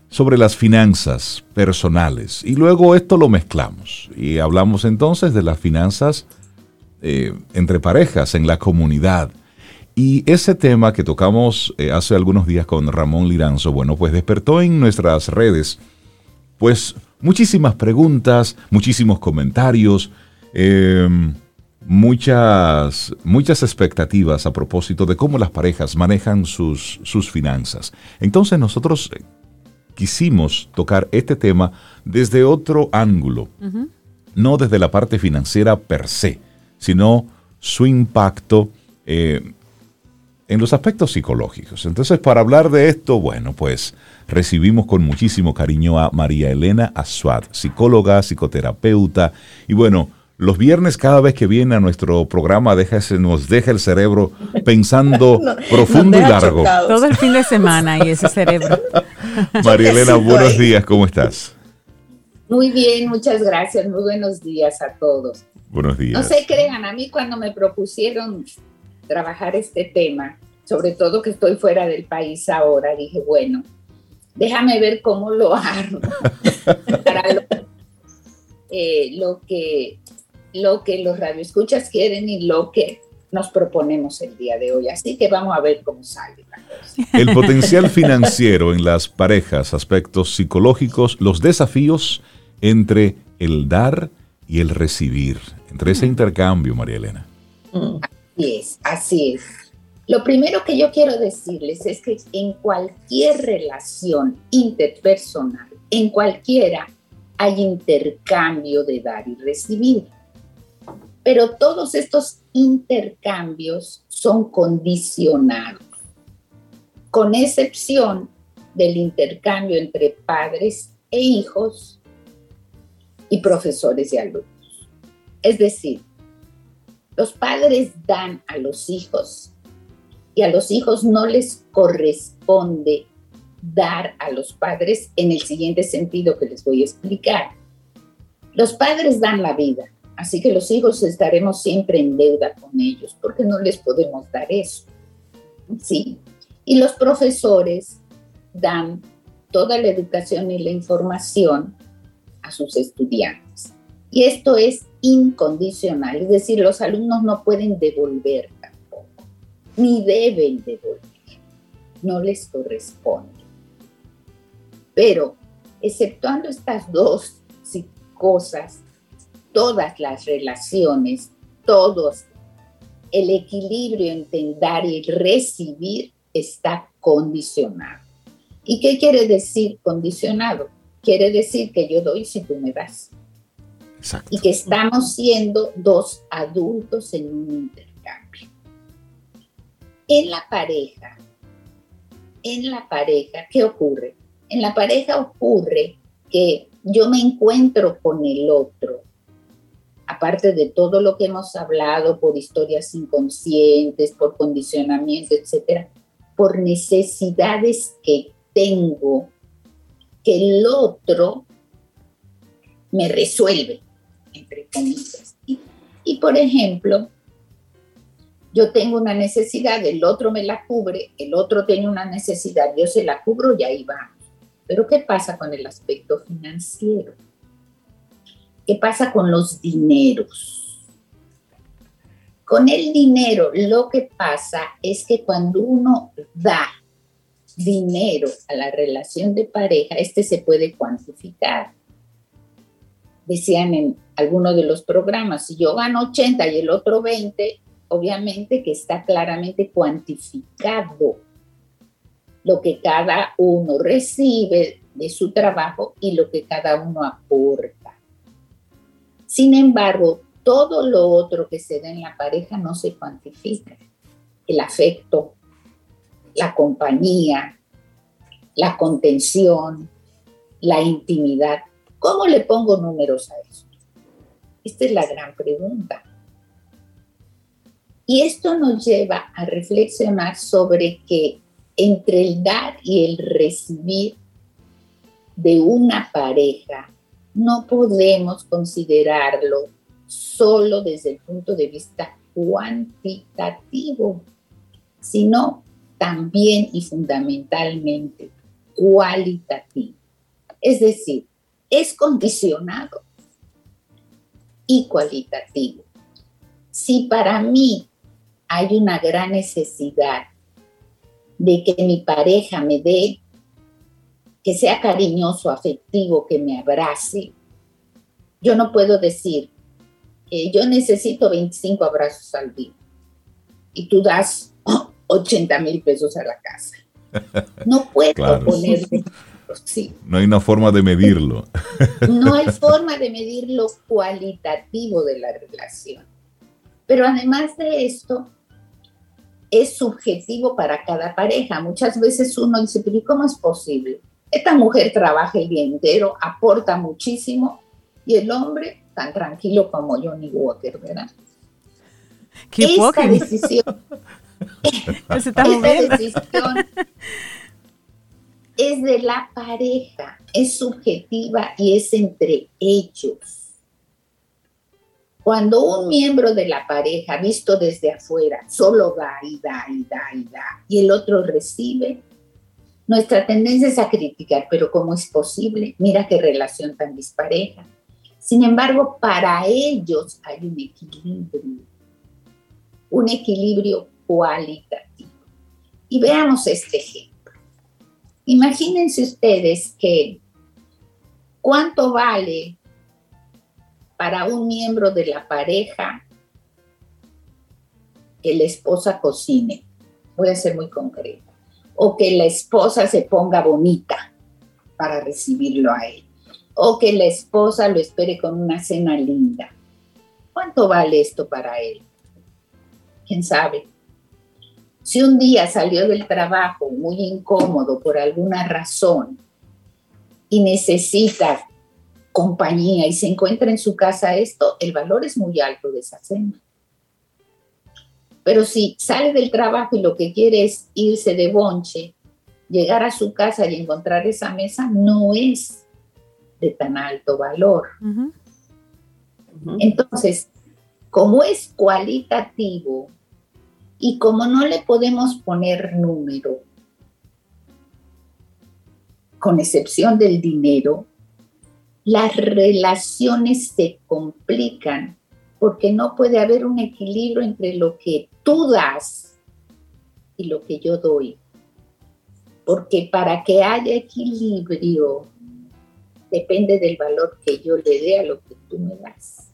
Speaker 1: sobre las finanzas personales. Y luego esto lo mezclamos y hablamos entonces de las finanzas eh, entre parejas, en la comunidad. Y ese tema que tocamos eh, hace algunos días con Ramón Liranzo, bueno, pues despertó en nuestras redes pues muchísimas preguntas, muchísimos comentarios, eh, muchas, muchas expectativas a propósito de cómo las parejas manejan sus, sus finanzas. Entonces nosotros quisimos tocar este tema desde otro ángulo, no desde la parte financiera per se, sino su impacto eh, en los aspectos psicológicos. Entonces, para hablar de esto, bueno, pues recibimos con muchísimo cariño a María Elena Aswad, psicóloga, psicoterapeuta, y bueno, los viernes cada vez que viene a nuestro programa deja ese- nos deja el cerebro pensando *laughs*
Speaker 2: No,
Speaker 1: profundo y largo.
Speaker 2: chocados.
Speaker 3: Todo el fin de semana y ese cerebro. *laughs*
Speaker 1: María Elena, buenos
Speaker 2: ahí.
Speaker 1: días, ¿cómo estás?
Speaker 8: Muy bien, muchas gracias. Muy buenos días a todos.
Speaker 1: Buenos días.
Speaker 8: No se crean, a mí cuando me propusieron trabajar este tema, sobre todo que estoy fuera del país ahora, dije, bueno, déjame ver cómo lo hago *laughs* para lo, eh, lo que, lo que los radioescuchas quieren y lo que nos proponemos el día de hoy. Así que vamos a ver cómo sale la cosa.
Speaker 1: El potencial financiero en las parejas, aspectos psicológicos, los desafíos entre el dar y el recibir, entre ese intercambio, María Elena.
Speaker 8: Así es, así es. Lo primero que yo quiero decirles es que en cualquier relación interpersonal, en cualquiera, hay intercambio de dar y recibir. Pero todos estos intercambios son condicionados, con excepción del intercambio entre padres e hijos y profesores y alumnos. Es decir, los padres dan a los hijos y a los hijos no les corresponde dar a los padres en el siguiente sentido que les voy a explicar. Los padres dan la vida, así que los hijos estaremos siempre en deuda con ellos porque no les podemos dar eso. Sí. Y los profesores dan toda la educación y la información a sus estudiantes. Y esto es incondicional, es decir, los alumnos no pueden devolver tampoco, ni deben devolver, no les corresponde. Pero, exceptuando estas dos cosas, todas las relaciones, todos, el equilibrio entre dar y recibir está condicionado. ¿Y qué quiere decir condicionado? Quiere decir que yo doy si tú me das
Speaker 1: Exacto.
Speaker 8: y que estamos siendo dos adultos en un intercambio. En la pareja, en la pareja, ¿qué ocurre? En la pareja ocurre que yo me encuentro con el otro, aparte de todo lo que hemos hablado por historias inconscientes, por condicionamiento, etcétera, por necesidades que tengo que el otro me resuelve, entre comillas. Y, y, por ejemplo, yo tengo una necesidad, el otro me la cubre, el otro tiene una necesidad, yo se la cubro y ahí va. Pero ¿qué pasa con el aspecto financiero? ¿Qué pasa con los dineros? Con el dinero lo que pasa es que cuando uno da dinero a la relación de pareja, este se puede cuantificar. Decían en alguno de los programas, si yo gano 80 y el otro 20, obviamente que está claramente cuantificado lo que cada uno recibe de su trabajo y lo que cada uno aporta. Sin embargo, todo lo otro que se da en la pareja no se cuantifica. El afecto, la compañía, la contención, la intimidad. ¿Cómo le pongo números a eso? Esta es la gran pregunta. Y esto nos lleva a reflexionar sobre que entre el dar y el recibir de una pareja no podemos considerarlo solo desde el punto de vista cuantitativo, sino también y fundamentalmente cualitativo. Es decir, es condicionado y cualitativo. Si para mí hay una gran necesidad de que mi pareja me dé que sea cariñoso, afectivo, que me abrace. Yo no puedo decir, que yo necesito 25 abrazos al día y tú das *gasps* 80 mil pesos a la casa. No puedo ponerme. *laughs* Sí.
Speaker 1: No hay una forma de medirlo.
Speaker 8: No hay forma de medir lo cualitativo de la relación. Pero además de esto, es subjetivo para cada pareja. Muchas veces uno dice, pero ¿y cómo es posible? Esta mujer trabaja el día entero, aporta muchísimo y el hombre tan tranquilo como Johnny Walker, ¿verdad?
Speaker 3: ¿Qué
Speaker 8: esta decisión, *laughs* esta decisión es de la pareja, es subjetiva y es entre ellos. Cuando un miembro de la pareja, visto desde afuera, solo da y da y da y da, y el otro recibe, nuestra tendencia es a criticar, pero ¿cómo es posible? Mira qué relación tan dispareja. Sin embargo, para ellos hay un equilibrio, un equilibrio cualitativo. Y veamos este ejemplo. Imagínense ustedes que cuánto vale para un miembro de la pareja que la esposa cocine. Voy a ser muy concreta o que la esposa se ponga bonita para recibirlo a él, o que la esposa lo espere con una cena linda. ¿Cuánto vale esto para él? ¿Quién sabe? Si un día salió del trabajo muy incómodo por alguna razón y necesita compañía y se encuentra en su casa esto, el valor es muy alto de esa cena. Pero si sale del trabajo y lo que quiere es irse de bonche, llegar a su casa y encontrar esa mesa, no es de tan alto valor. Entonces, como es cualitativo y como no le podemos poner número, con excepción del dinero, las relaciones se complican porque no puede haber un equilibrio entre lo que tú das y lo que yo doy. Porque para que haya equilibrio, depende del valor que yo le dé a lo que tú me das.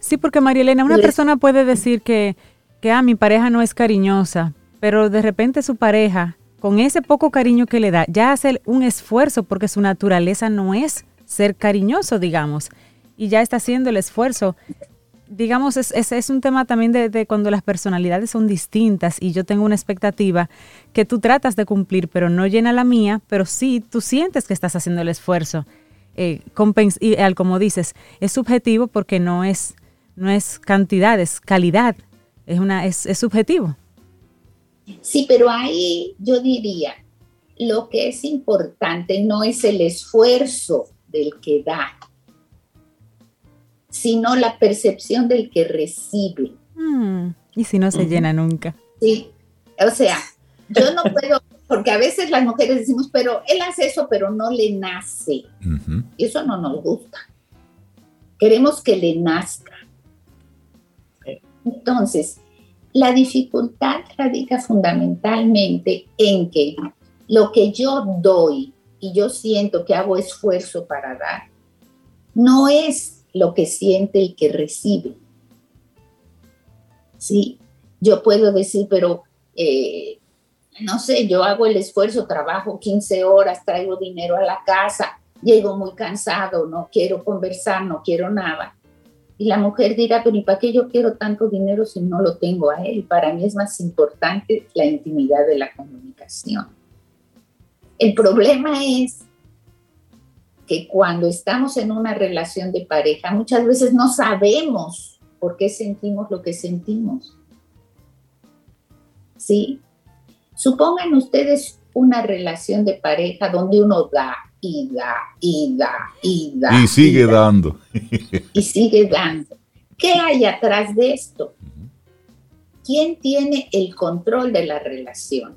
Speaker 3: Sí, porque María Elena, una persona puede decir que, que ah, mi pareja no es cariñosa, pero de repente su pareja, con ese poco cariño que le da, ya hace un esfuerzo porque su naturaleza no es ser cariñoso, digamos y ya está haciendo el esfuerzo. Digamos, es, es, un tema también de, cuando las personalidades son distintas y yo tengo una expectativa que tú tratas de cumplir, pero no llena la mía, pero sí tú sientes que estás haciendo el esfuerzo. eh, y al como dices, es subjetivo porque no es, no es cantidad, es calidad, es, una, es subjetivo.
Speaker 8: Sí, pero ahí yo diría, lo que es importante no es el esfuerzo del que da, sino la percepción del que recibe.
Speaker 3: Mm, y si no se llena nunca.
Speaker 8: Sí, o sea, yo no puedo, porque a veces las mujeres decimos, pero él hace eso, pero no le nace. Y eso no nos gusta. Queremos que le nazca. Entonces, la dificultad radica fundamentalmente en que lo que yo doy y yo siento que hago esfuerzo para dar, no es lo que siente el que recibe. Sí, yo puedo decir, pero eh, no sé, yo hago el esfuerzo, trabajo 15 horas, traigo dinero a la casa, llego muy cansado, no quiero conversar, no quiero nada. Y la mujer dirá, pero ¿y para qué yo quiero tanto dinero si no lo tengo a él? Para mí es más importante la intimidad de la comunicación. El problema es que cuando estamos en una relación de pareja, muchas veces no sabemos por qué sentimos lo que sentimos. ¿Sí? Supongan ustedes una relación de pareja donde uno da y da y da y da.
Speaker 1: Y sigue
Speaker 8: da,
Speaker 1: dando. *laughs*
Speaker 8: Y sigue dando. ¿Qué hay atrás de esto? ¿Quién tiene el control de la relación?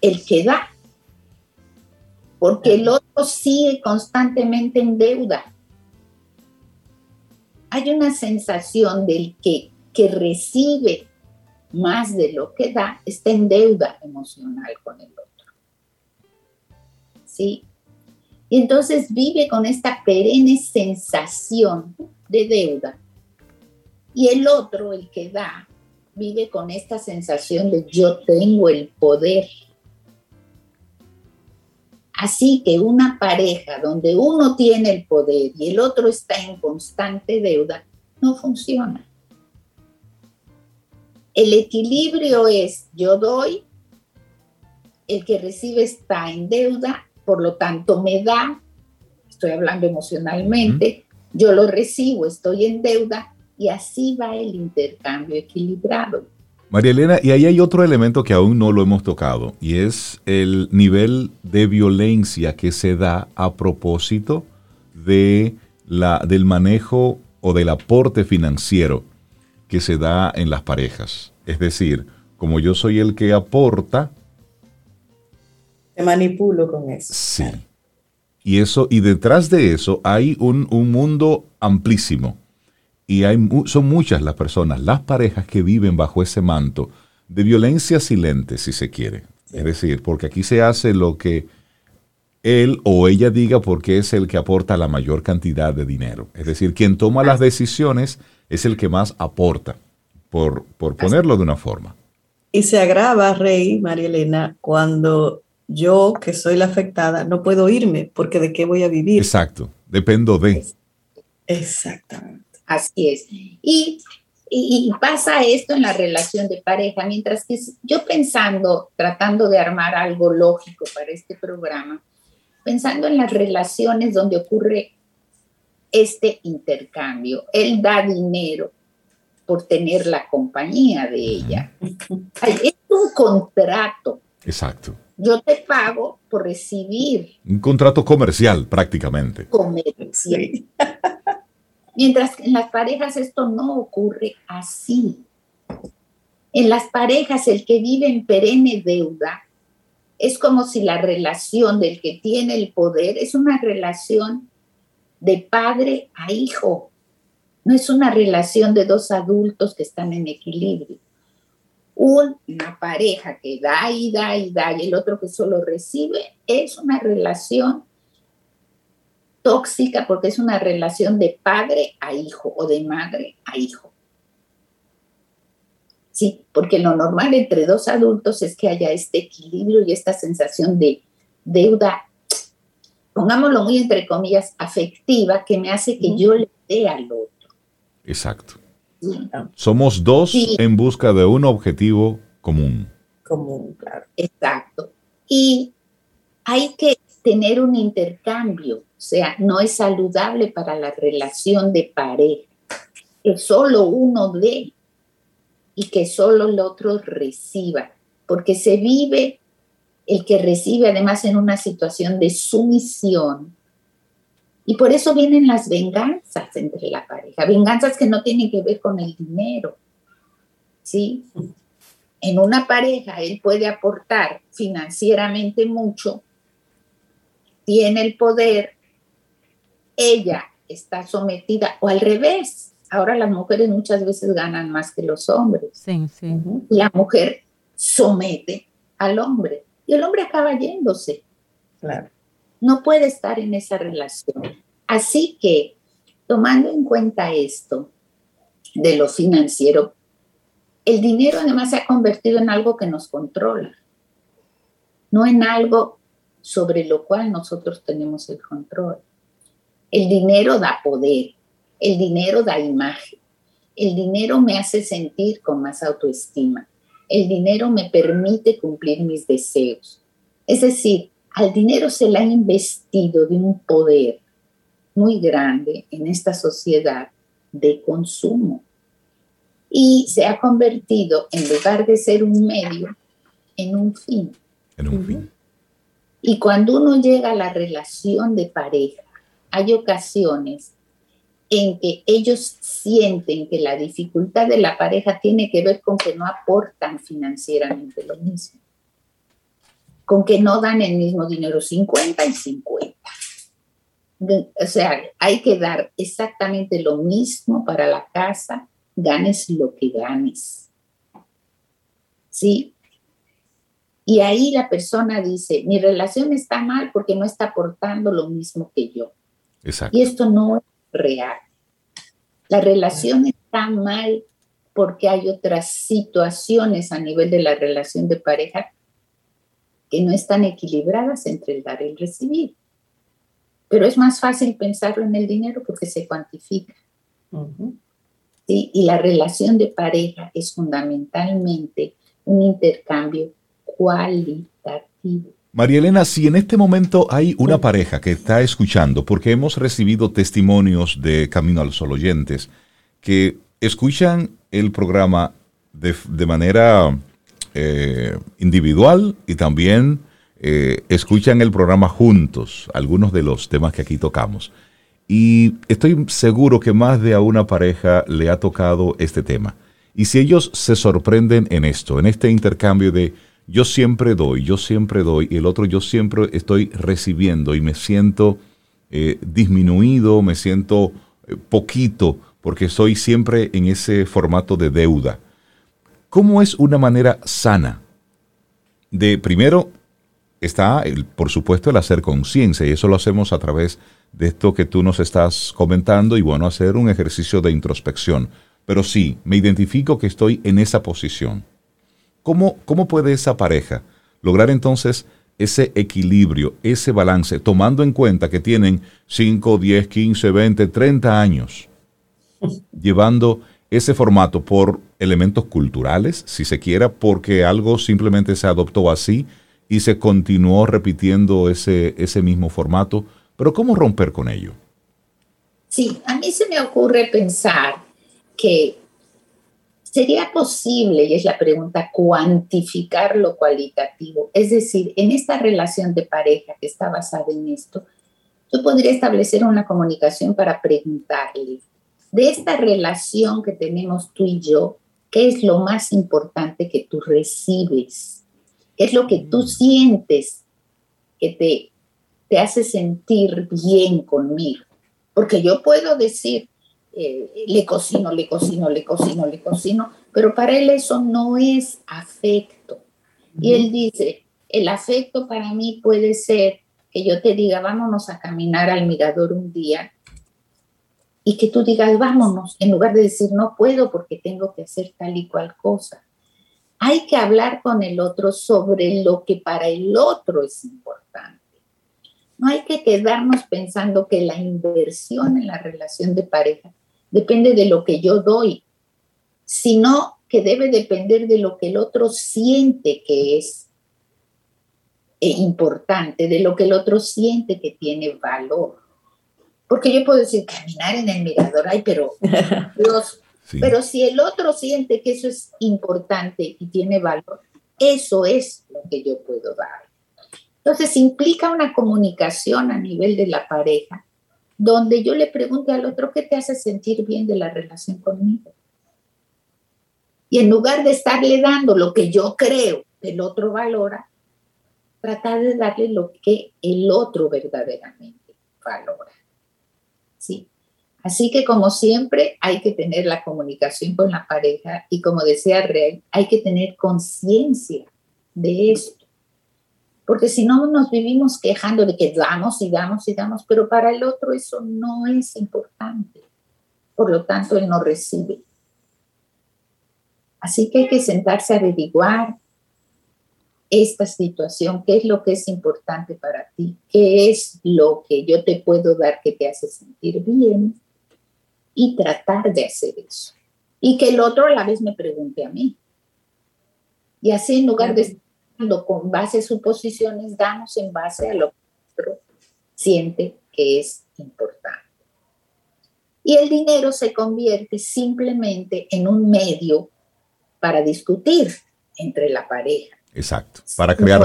Speaker 8: El que da. Porque el otro sigue constantemente en deuda. Hay una sensación del que, que recibe más de lo que da, está en deuda emocional con el otro. ¿Sí? Y entonces vive con esta perenne sensación de deuda. Y el otro, el que da, vive con esta sensación de yo tengo el poder. Así que una pareja donde uno tiene el poder y el otro está en constante deuda, no funciona. El equilibrio es yo doy, el que recibe está en deuda, por lo tanto me da, estoy hablando emocionalmente, yo lo recibo, estoy en deuda y así va el intercambio equilibrado.
Speaker 1: María Elena, y ahí hay otro elemento que aún no lo hemos tocado, y es el nivel de violencia que se da a propósito de la, del manejo o del aporte financiero que se da en las parejas. Es decir, como yo soy el que aporta,
Speaker 2: Te manipulo con eso.
Speaker 1: sí. Y eso, y detrás de eso hay un, un mundo amplísimo. Y hay, son muchas las personas, las parejas que viven bajo ese manto de violencia silente, si se quiere. Es decir, porque aquí se hace lo que él o ella diga porque es el que aporta la mayor cantidad de dinero. Es decir, quien toma las decisiones es el que más aporta, por, por ponerlo de una forma.
Speaker 2: Y se agrava, Rey, María Elena, cuando yo, que soy la afectada, no puedo irme, porque ¿de qué voy a vivir?
Speaker 1: Exacto, dependo de.
Speaker 2: Exactamente.
Speaker 8: Así es. Y, y- pasa esto en la relación de pareja, mientras que yo pensando, tratando de armar algo lógico para este programa, pensando en las relaciones donde ocurre este intercambio, él da dinero por tener la compañía de ella. Es un contrato.
Speaker 1: Exacto.
Speaker 8: Yo te pago por recibir
Speaker 1: Un contrato comercial prácticamente.
Speaker 8: comercial.
Speaker 2: Sí.
Speaker 8: Mientras que en las parejas esto no ocurre así. En las parejas el que vive en perenne deuda es como si la relación del que tiene el poder es una relación de padre a hijo. No es una relación de dos adultos que están en equilibrio. Una pareja que da y da y da y el otro que solo recibe es una relación tóxica porque es una relación de padre a hijo o de madre a hijo. Sí, porque lo normal entre dos adultos es que haya este equilibrio y esta sensación de deuda, pongámoslo muy entre comillas, afectiva, que me hace que yo le dé al otro.
Speaker 1: Exacto.
Speaker 8: ¿sí?
Speaker 1: Somos dos
Speaker 8: Sí.
Speaker 1: en busca de un objetivo común.
Speaker 2: Común, claro.
Speaker 8: Exacto. Y hay que tener un intercambio, o sea, no es saludable para la relación de pareja, que solo uno dé y que solo el otro reciba, porque se vive el que recibe además en una situación de sumisión. Y por eso vienen las venganzas entre la pareja, venganzas que no tienen que ver con el dinero. ¿Sí? En una pareja él puede aportar financieramente mucho, tiene el poder, ella está sometida o al revés. Ahora las mujeres muchas veces ganan más que los hombres.
Speaker 3: Sí, sí.
Speaker 8: La mujer somete al hombre y el hombre acaba yéndose.
Speaker 2: Claro.
Speaker 8: No puede estar en esa relación. Así que, tomando en cuenta esto de lo financiero, el dinero además se ha convertido en algo que nos controla, no en algo sobre lo cual nosotros tenemos el control. El dinero da poder, el dinero da imagen, el dinero me hace sentir con más autoestima, el dinero me permite cumplir mis deseos. Es decir, al dinero se le ha investido de un poder muy grande en esta sociedad de consumo y se ha convertido, en lugar de ser un medio, en un fin.
Speaker 1: En un fin.
Speaker 8: Y cuando uno llega a la relación de pareja, hay ocasiones en que ellos sienten que la dificultad de la pareja tiene que ver con que no aportan financieramente lo mismo, con que no dan el mismo dinero, 50 y 50. O sea, hay que dar exactamente lo mismo para la casa, ganes lo que ganes. ¿Sí? Y ahí la persona dice, mi relación está mal porque no está aportando lo mismo que yo.
Speaker 1: Exacto.
Speaker 8: Y esto no es real. La relación está mal porque hay otras situaciones a nivel de la relación de pareja que no están equilibradas entre el dar y el recibir. Pero es más fácil pensarlo en el dinero porque se cuantifica. ¿sí? Y la relación de pareja es fundamentalmente un intercambio cualitativo.
Speaker 1: María Elena, si en este momento hay una pareja que está escuchando, porque hemos recibido testimonios de Camino al Sol oyentes, que escuchan el programa de, de manera eh, individual y también eh, escuchan el programa juntos, algunos de los temas que aquí tocamos. Y estoy seguro que más de a una pareja le ha tocado este tema. Y si ellos se sorprenden en esto, en este intercambio de yo siempre doy, yo siempre doy, y el otro yo siempre estoy recibiendo y me siento eh, disminuido, me siento eh, poquito, porque soy siempre en ese formato de deuda. ¿Cómo es una manera sana de, primero, está, por supuesto, el hacer conciencia, y eso lo hacemos a través de esto que tú nos estás comentando, y bueno, hacer un ejercicio de introspección. Pero sí, me identifico que estoy en esa posición ¿Cómo, ¿Cómo puede esa pareja lograr entonces ese equilibrio, ese balance, tomando en cuenta que tienen 5, 10, 15, 20, 30 años llevando ese formato por elementos culturales, si se quiera, porque algo simplemente se adoptó así y se continuó repitiendo ese, ese mismo formato. Pero ¿cómo romper con ello?
Speaker 8: Sí, a mí se me ocurre pensar que ¿Sería posible, y es la pregunta, cuantificar lo cualitativo? Es decir, en esta relación de pareja que está basada en esto, yo podría establecer una comunicación para preguntarle, de esta relación que tenemos tú y yo, ¿qué es lo más importante que tú recibes? ¿Qué es lo que tú mm. sientes que te, te hace sentir bien conmigo? Porque yo puedo decir, eh, le cocino, le cocino, le cocino, le cocino, pero para él eso no es afecto. Y él dice, el afecto para mí puede ser que yo te diga, vámonos a caminar al mirador un día y que tú digas, vámonos, en lugar de decir, no puedo porque tengo que hacer tal y cual cosa. Hay que hablar con el otro sobre lo que para el otro es importante. No hay que quedarnos pensando que la inversión en la relación de pareja depende de lo que yo doy, sino que debe depender de lo que el otro siente que es. e importante de lo que el otro siente que tiene valor. Porque yo puedo decir, caminar en el mirador, ay, pero *laughs* Dios, pero si el otro siente que eso es importante y tiene valor, eso es lo que yo puedo dar. Entonces implica una comunicación a nivel de la pareja, donde yo le pregunte al otro qué te hace sentir bien de la relación conmigo. Y en lugar de estarle dando lo que yo creo que el otro valora, tratar de darle lo que el otro verdaderamente valora. ¿Sí? Así que como siempre hay que tener la comunicación con la pareja y como decía Rey, hay que tener conciencia de esto. Porque si no nos vivimos quejando de que damos y damos y damos, pero para el otro eso no es importante. Por lo tanto, él no recibe. Así que hay que sentarse a averiguar esta situación, qué es lo que es importante para ti, qué es lo que yo te puedo dar que te hace sentir bien y tratar de hacer eso. Y que el otro a la vez me pregunte a mí. Y así en lugar de con base a suposiciones, damos en base a lo que otro siente que es importante. Y el dinero se convierte simplemente en un medio para discutir entre la pareja.
Speaker 1: Exacto. Para crear,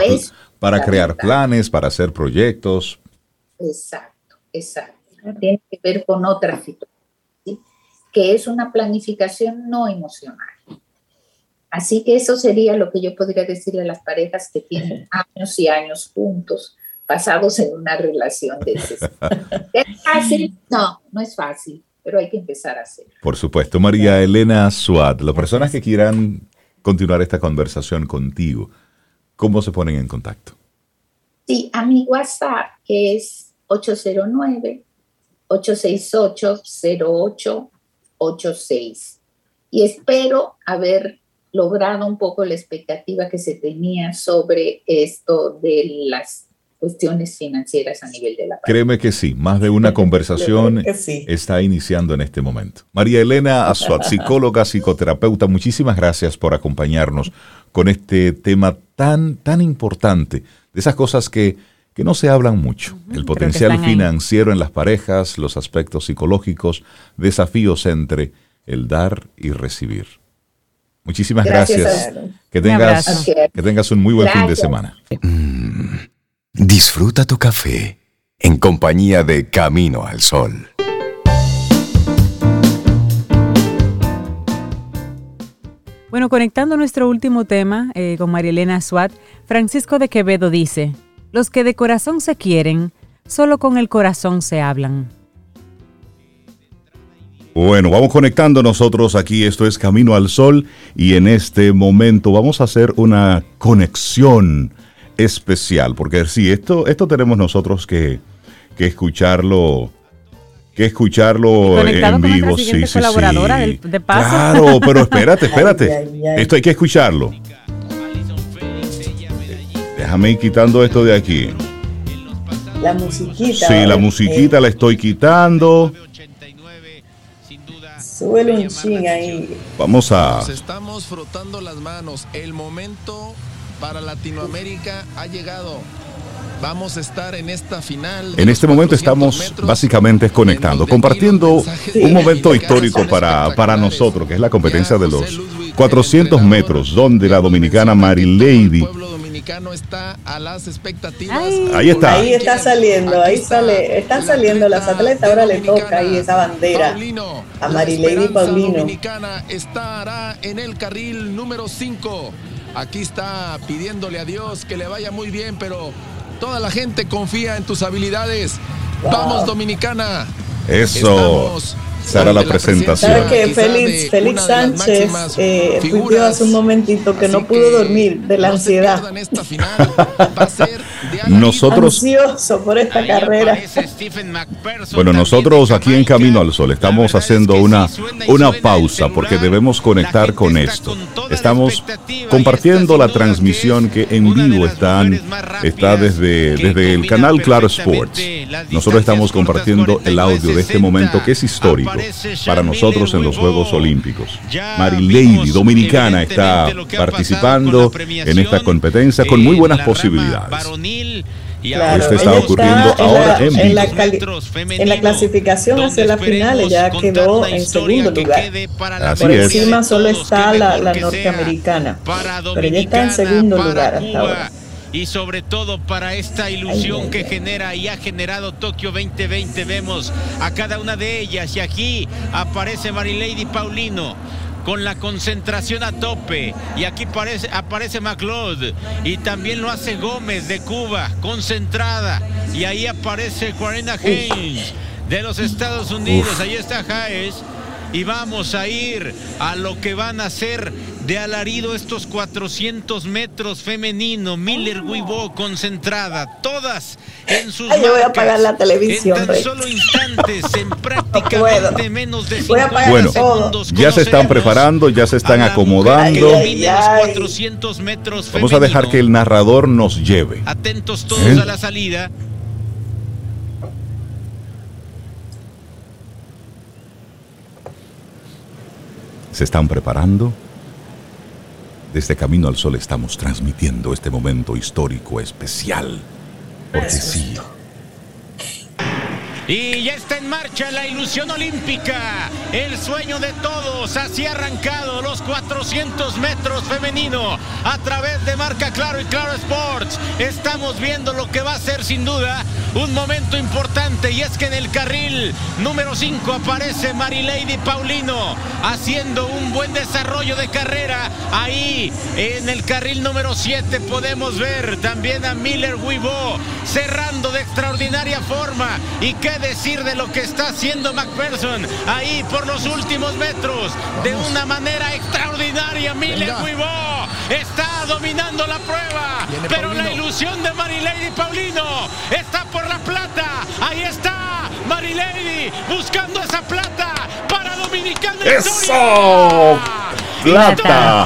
Speaker 1: para crear planes, para hacer proyectos.
Speaker 8: Exacto, exacto. Tiene que ver con otra situación que es una planificación no emocional. Así que eso sería lo que yo podría decirle a las parejas que tienen años y años juntos, basados en una relación de ese *laughs* ¿Es fácil? No, no es fácil, pero hay que empezar a hacerlo.
Speaker 1: Por supuesto. María Elena Suat, las personas que quieran continuar esta conversación contigo, ¿cómo se ponen en contacto?
Speaker 8: Sí, a mi WhatsApp, que es 809 868 08 86. Y espero haber logrado un poco la expectativa que se tenía sobre esto de las cuestiones financieras a nivel de la
Speaker 1: Créeme que sí, más de una *laughs* conversación está iniciando en este momento. María Elena Azuat, psicóloga, psicoterapeuta, muchísimas gracias por acompañarnos con este tema tan, tan importante, de esas cosas que, que no se hablan mucho. El potencial financiero en las parejas, los aspectos psicológicos, desafíos entre el dar y recibir. Muchísimas gracias. Que, tengas, que tengas un muy buen fin de semana. Mm,
Speaker 6: disfruta tu café en compañía de Camino al Sol.
Speaker 3: Bueno, conectando nuestro último tema eh, con María Elena Suat, Francisco de Quevedo dice, los que de corazón se quieren, solo con el corazón se hablan.
Speaker 1: Bueno, vamos conectando nosotros aquí, esto es Camino al Sol y en este momento vamos a hacer una conexión especial, porque sí, esto, esto tenemos nosotros que, que escucharlo que escucharlo en vivo, sí, sí,
Speaker 3: colaboradora sí. de paso.
Speaker 1: Claro, pero espérate, *laughs* espérate. Esto hay que escucharlo. Déjame ir quitando esto de aquí.
Speaker 2: La musiquita.
Speaker 1: Sí, la musiquita la estoy quitando.
Speaker 2: Súbele un ching ahí.
Speaker 1: Vamos a.
Speaker 9: Nos estamos frotando las manos. El momento para Latinoamérica ha llegado. Vamos a estar en esta final.
Speaker 1: En este momento estamos básicamente conectando, compartiendo un momento histórico para, para nosotros, que es la competencia de los 400 metros, donde la dominicana Mary Lady
Speaker 9: está a las expectativas.
Speaker 1: ahí está.
Speaker 2: Ahí está saliendo, ahí sale, están saliendo las atletas, ahora le toca ahí esa bandera a Marilady Paulino.
Speaker 9: Dominicana estará en el carril número 5. Aquí está pidiéndole a Dios que le vaya muy bien, pero toda la gente confía en tus habilidades. Vamos, Dominicana.
Speaker 1: Eso será la presentación.
Speaker 2: ¿Sabes que Félix, Félix Sánchez eh, hace un momentito que no pudo dormir de la ansiedad.
Speaker 1: nosotros.
Speaker 2: Ansioso por esta carrera.
Speaker 1: Bueno, nosotros aquí en Camino al Sol estamos haciendo una, una pausa porque debemos conectar con esto. Estamos compartiendo la transmisión que en vivo están, está desde, desde el canal Claro Sports. Nosotros estamos compartiendo el audio de este momento que es histórico para nosotros en los Juegos Olímpicos. Marilady, dominicana, está participando en esta competencia con muy buenas posibilidades.
Speaker 2: Claro,
Speaker 1: Esto está ocurriendo
Speaker 2: está
Speaker 1: ahora
Speaker 2: en la, en, la
Speaker 1: vivo.
Speaker 2: cali- en la clasificación hacia la final, ella quedó en segundo lugar.
Speaker 1: Así
Speaker 2: Por
Speaker 1: es.
Speaker 2: encima solo está la, la norteamericana, pero ella está en segundo lugar hasta ahora.
Speaker 10: Y sobre todo para esta ilusión que genera y ha generado Tokio 2020. Vemos a cada una de ellas. Y aquí aparece Marilady Paulino con la concentración a tope. Y aquí aparece, aparece McLeod y también lo hace Gómez de Cuba, concentrada. Y ahí aparece Quarena Haynes de los Estados Unidos,
Speaker 1: Uf.
Speaker 10: ahí está Hayes y vamos a ir a lo que van a ser de alarido estos 400 metros femenino. Miller Guibó concentrada, todas en sus
Speaker 2: Ay, yo voy a apagar la televisión,
Speaker 10: En tan
Speaker 2: Rey.
Speaker 10: solo *laughs* instantes, en prácticamente
Speaker 2: puedo.
Speaker 10: menos de
Speaker 2: Voy a
Speaker 10: 50
Speaker 2: apagar
Speaker 1: Bueno,
Speaker 10: segundos.
Speaker 1: ya se están preparando, ya se están acomodando.
Speaker 10: mujer que domina
Speaker 2: Ay,
Speaker 10: los
Speaker 2: ay.
Speaker 10: 400 metros
Speaker 1: Vamos a dejar que el narrador nos lleve.
Speaker 10: Atentos todos
Speaker 1: ¿Eh?
Speaker 10: a la salida.
Speaker 1: ¿Se están preparando? Desde Camino al Sol estamos transmitiendo este momento histórico especial. Porque sí,
Speaker 10: Y ya está en marcha la ilusión olímpica, el sueño de todos. Así arrancado los 400 metros femenino a través de Marca Claro y Claro Sports. Estamos viendo lo que va a ser sin duda un momento importante y es que en el carril número 5 aparece Marilady Paulino haciendo un buen desarrollo de carrera. Ahí en el carril número 7 podemos ver también a Miller Wibo cerrando de extraordinaria forma. ¿Y qué decir de lo que está haciendo McPherson ahí por los últimos metros? De una manera extraordinaria, Miller. Wibo está dominando la prueba.
Speaker 9: Viene
Speaker 10: Pero la
Speaker 9: Paulino.
Speaker 10: ilusión de Marilady Paulino está por la plata. Ahí está Marilady buscando esa plata para Dominicana.
Speaker 1: ¡Eso! ¡Plata!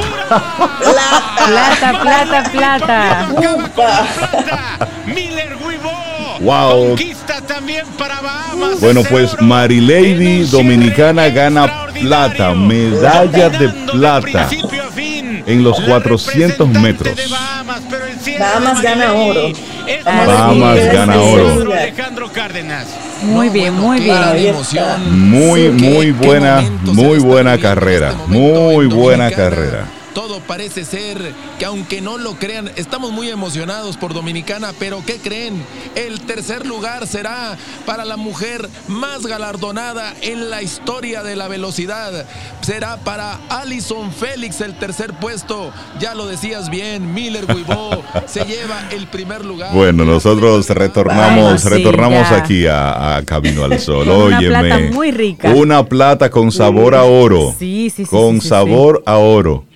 Speaker 3: Plata, plata, plata.
Speaker 10: Acaba con la plata. Miller Guibó.
Speaker 1: Wow.
Speaker 10: Conquista también para Bahamas.
Speaker 1: Bueno, pues. Marilady Dominicana gana plata, medalla de plata en los
Speaker 10: La
Speaker 1: 400
Speaker 10: representante
Speaker 1: metros.
Speaker 10: Bahamas,
Speaker 2: Bahamas gana oro.
Speaker 1: Bahamas gana oro.
Speaker 2: sí.
Speaker 10: Alejandro Cárdenas.
Speaker 3: Muy bien,
Speaker 9: bueno,
Speaker 3: muy bien.
Speaker 1: Muy, muy buena, muy buena carrera.
Speaker 9: este
Speaker 1: Muy
Speaker 9: en
Speaker 1: buena carrera.
Speaker 9: Todo parece ser que aunque no lo crean, estamos muy emocionados por Dominicana, pero ¿qué creen? El tercer lugar será para la mujer más galardonada en la historia de la velocidad. Será para Alison Félix el tercer puesto. Ya lo decías bien, Miller Guibó *laughs* se lleva el primer lugar.
Speaker 1: Bueno, nosotros retornamos, retornamos aquí a, a Camino al Sol.
Speaker 3: Una
Speaker 1: Óyeme,
Speaker 3: plata muy rica.
Speaker 1: Una plata con sabor a oro.
Speaker 3: Sí, sí, sí,
Speaker 1: Con
Speaker 3: sí, sí,
Speaker 1: sabor a oro.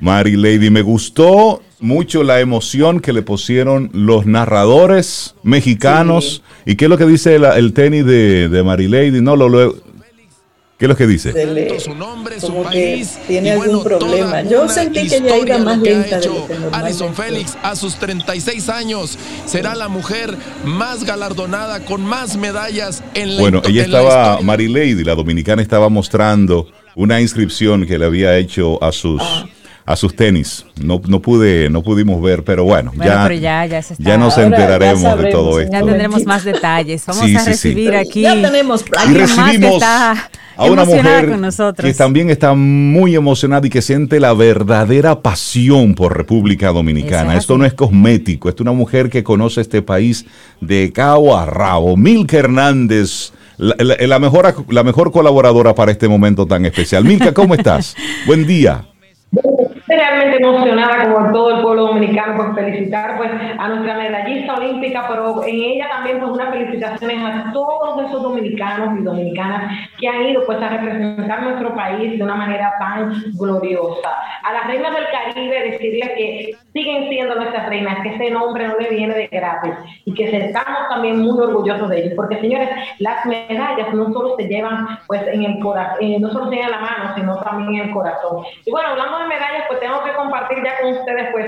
Speaker 1: Mary Lady, me gustó mucho la emoción que le pusieron los narradores mexicanos. ¿Y qué es lo que dice la- el tenis de, de Mary Lady? No, lo, lo- ¿Qué es lo que dice?
Speaker 2: Le-
Speaker 9: su nombre, su
Speaker 2: como que
Speaker 9: país
Speaker 2: tiene
Speaker 9: y
Speaker 2: algún
Speaker 9: bueno,
Speaker 2: problema. Yo sentí que ella iba más
Speaker 9: lo que ha
Speaker 2: lenta de lo
Speaker 9: hecho
Speaker 2: que.
Speaker 9: Alison Félix a sus 36 años será la mujer más galardonada con más medallas en la
Speaker 1: Bueno, ella estaba. Mary Lady, la dominicana, estaba mostrando una inscripción que le había hecho a sus,
Speaker 2: Ah.
Speaker 1: A sus tenis. No, no pude, no pudimos ver, pero bueno,
Speaker 3: Bueno,
Speaker 1: ya,
Speaker 3: pero ya, ya se está.
Speaker 1: ya nos
Speaker 2: Ahora ya
Speaker 1: enteraremos de todo
Speaker 2: ¿eh?
Speaker 3: Ya
Speaker 1: esto.
Speaker 3: tendremos más detalles. Vamos
Speaker 1: Sí,
Speaker 3: a
Speaker 1: sí, sí.
Speaker 3: recibir aquí
Speaker 2: Ya tenemos
Speaker 1: Y
Speaker 3: más que
Speaker 1: recibimos
Speaker 3: está
Speaker 1: a una mujer
Speaker 3: con nosotros.
Speaker 1: que también está muy emocionada y que siente la verdadera pasión por República Dominicana. Esto no es cosmético, esto es una mujer que conoce este país de cabo a rabo. Milka Hernández, la, la- la mejor, ac- la mejor colaboradora para este momento tan especial. Milka, ¿cómo estás? *laughs* Buen día.
Speaker 11: Realmente emocionada como todo el pueblo dominicano por felicitar pues a nuestra medallista olímpica, pero en ella también pues unas felicitaciones a todos esos dominicanos y dominicanas que han ido pues a representar nuestro país de una manera tan gloriosa. A las reinas del Caribe decirles que siguen siendo nuestras reinas, que ese nombre no le viene de gratis y que estamos también muy orgullosos de ellos, porque señores, las medallas no solo se llevan pues en el corazón, no solo se llevan la mano, sino también en el corazón. Y bueno, hablando de medallas, pues tengo que compartir ya con ustedes pues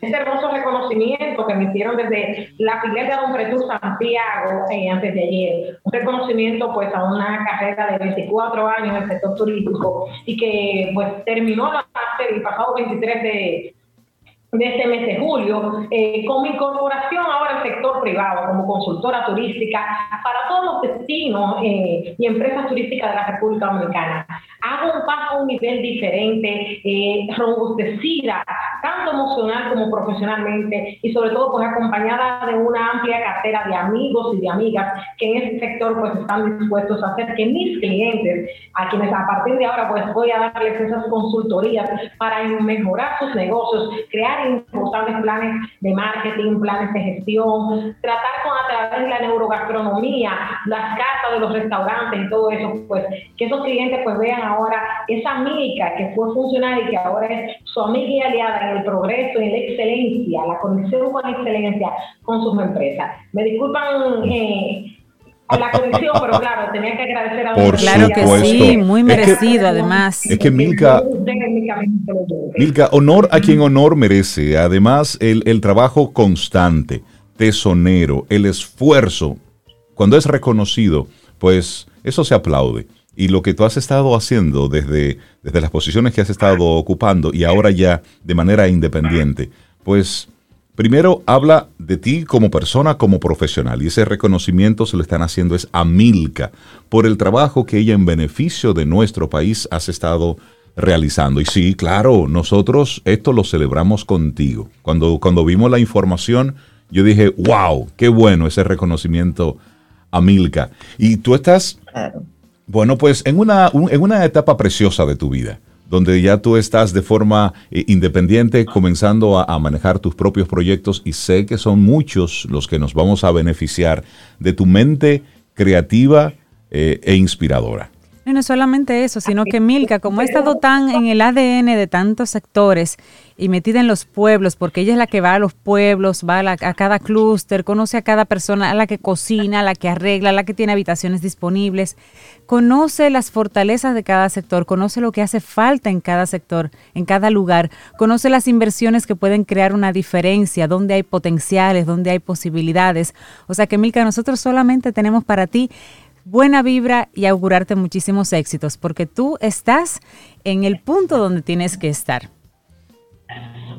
Speaker 11: este hermoso reconocimiento que me hicieron desde la filial de Pretur Santiago eh, antes de ayer. Un reconocimiento pues a una carrera de 24 años en el sector turístico y que pues terminó la el pasado 23 de de este mes de julio, eh, con mi incorporación ahora al sector privado como consultora turística para todos los destinos eh, y empresas turísticas de la República Dominicana. Hago un paso a un nivel diferente, eh, robustecida, tanto emocional como profesionalmente, y sobre todo pues acompañada de una amplia cartera de amigos y de amigas que en este sector pues están dispuestos a hacer que mis clientes, a quienes a partir de ahora pues voy a darles esas consultorías para mejorar sus negocios, crear importantes planes de marketing, planes de gestión, tratar con a través de la neurogastronomía, las casas de los restaurantes y todo eso, pues que esos clientes pues vean ahora esa amiga que fue funcional y que ahora es su amiga y aliada en el progreso, en la excelencia, la conexión con la excelencia con sus empresas. Me disculpan eh, la conexión, pero claro, tenía que agradecer a
Speaker 3: Por Claro que sí, muy merecido además.
Speaker 1: Es que Milka, Milka, honor a quien honor merece. Además, el, el trabajo constante, tesonero, el esfuerzo, cuando es reconocido, pues eso se aplaude. Y lo que tú has estado haciendo desde, desde las posiciones que has estado ocupando y ahora ya de manera independiente, pues Primero habla de ti como persona, como profesional, y ese reconocimiento se lo están haciendo es a Milka por el trabajo que ella en beneficio de nuestro país has estado realizando. Y sí, claro, nosotros esto lo celebramos contigo. Cuando, cuando vimos la información, yo dije, wow, qué bueno ese reconocimiento a Milka. Y tú estás, bueno, pues en una, en una etapa preciosa de tu vida donde ya tú estás de forma eh, independiente comenzando a, manejar tus propios proyectos y sé que son muchos los que nos vamos a beneficiar de tu mente creativa eh, e inspiradora.
Speaker 3: No, no solamente eso, sino que Milka, como ha estado tan en el ADN de tantos sectores y metida en los pueblos, porque ella es la que va a los pueblos, va a, cada clúster, conoce a cada persona, a la que cocina, a la que arregla, a la que tiene habitaciones disponibles, conoce las fortalezas de cada sector, conoce lo que hace falta en cada sector, en cada lugar, conoce las inversiones que pueden crear una diferencia, dónde hay potenciales, dónde hay posibilidades. O sea que Milka, nosotros solamente tenemos para ti buena vibra y augurarte muchísimos éxitos, porque tú estás en el punto donde tienes que estar.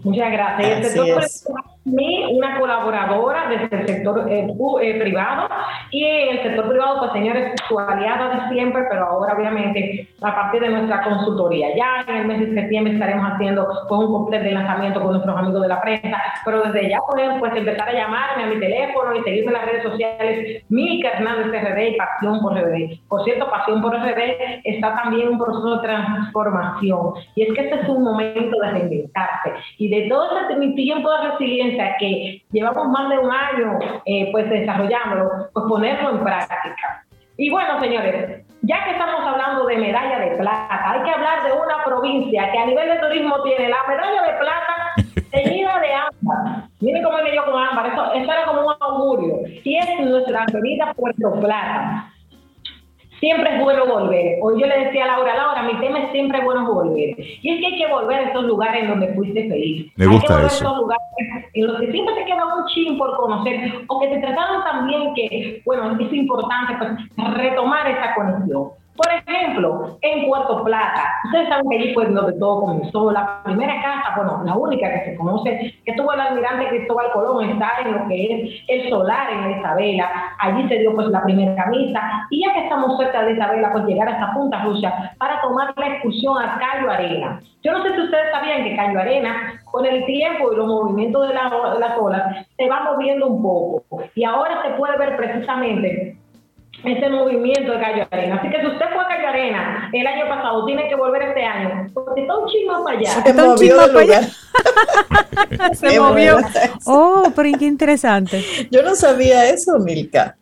Speaker 11: Muchas gracias. Mí una colaboradora desde el sector eh, eh, privado. Y el sector privado, pues señores, su aliada de siempre, pero ahora obviamente a partir de nuestra consultoría. Ya en el mes de septiembre estaremos haciendo pues, un completo de lanzamiento con nuestros amigos de la prensa, pero desde ya pueden pues, empezar a llamarme a mi teléfono y seguirme en las redes sociales, Mica Hernández RD y Pasión por RD. Por cierto, Pasión por RD está también un proceso de transformación. Y es que este es un momento de reinventarse. Y de todo ese mi tiempo de resiliencia que llevamos más de un año eh, pues desarrollándolo, pues ponerlo en práctica. Y bueno, señores, ya que estamos hablando de medalla de plata, hay que hablar de una provincia que a nivel de turismo tiene la medalla de plata *laughs* teñida de ámbar. Miren cómo me dio con ámbar, eso, eso era como un augurio. Y es nuestra querida Puerto Plata siempre es bueno volver. Hoy yo le decía a Laura, Laura, mi tema es siempre bueno volver. Y es que hay que volver a esos lugares en donde fuiste feliz.
Speaker 1: Me gusta
Speaker 11: hay
Speaker 1: eso.
Speaker 11: A esos lugares en los que siempre te queda un chin por conocer o que te trataron también que, bueno, es importante pues, retomar esa conexión. Por ejemplo, en Puerto Plata, ustedes saben que allí fue donde todo comenzó. La primera casa, bueno, la única que se conoce, que tuvo el almirante Cristóbal Colón, está en lo que es el solar en Isabela. Allí se dio pues la primera camisa. Y ya que estamos cerca de Isabela, pues llegar hasta Punta Rusia para tomar la excursión a Cayo Arena. Yo no sé si ustedes sabían que Cayo Arena, con el tiempo y los movimientos de, la, de las olas, se va moviendo un poco. Y ahora se puede ver precisamente ese movimiento de Cayo Arena. Así que si usted fue a Cayo Arena el año pasado, tiene que volver este año, porque está un chisme para allá.
Speaker 3: Se está un chisme para allá. Se movió. Oh, pero qué interesante.
Speaker 2: Yo no sabía eso, Milka.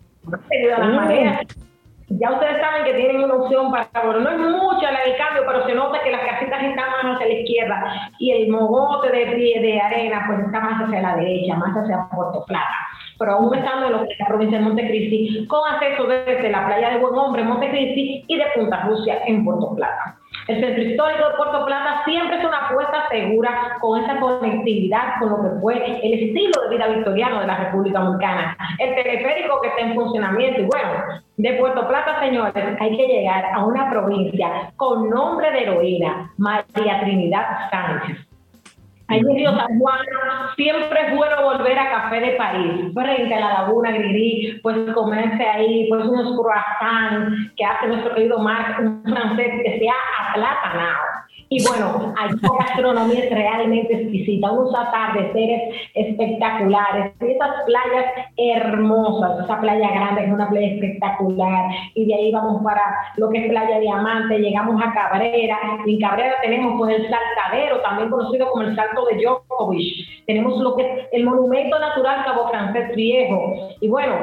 Speaker 11: Ya ustedes saben que tienen una opción para, bueno, no es mucha la del cambio, pero se nota que las casitas están más hacia la izquierda y el mogote de pie de arena pues está más hacia la derecha, más hacia Puerto Plata pero aún estando en lo que es la provincia de Montecristi, con acceso desde la playa de Buen Hombre, Montecristi, y de Punta Rusia en Puerto Plata. El centro histórico de Puerto Plata siempre es una apuesta segura con esa conectividad con lo que fue el estilo de vida victoriano de la República Dominicana. El teleférico que está en funcionamiento y bueno, de Puerto Plata, señores, hay que llegar a una provincia con nombre de heroína, María Trinidad Sánchez. Ahí en Río San Juan siempre es bueno volver a Café de París, frente a la Laguna Griri, pues comerse ahí, pues unos croissants que hace nuestro querido Marc, un francés que sea aplatanado. Y bueno, hay una gastronomía es realmente exquisita, unos atardeceres espectaculares, y esas playas hermosas, esa playa grande es una playa espectacular, y de ahí vamos para lo que es Playa Diamante, llegamos a Cabrera, y en Cabrera tenemos pues el saltadero, también conocido como el salto de Djokovic, tenemos lo que es el monumento natural Cabo Francés Viejo, y bueno,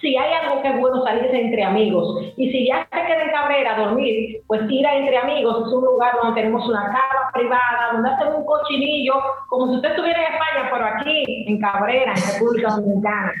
Speaker 11: si hay algo que es bueno salirse entre amigos. Y si ya se queda en Cabrera a dormir, pues ir a entre amigos es un lugar donde tenemos una cama privada, donde hacen un cochinillo, como si usted estuviera en España, pero aquí en Cabrera, en República Dominicana.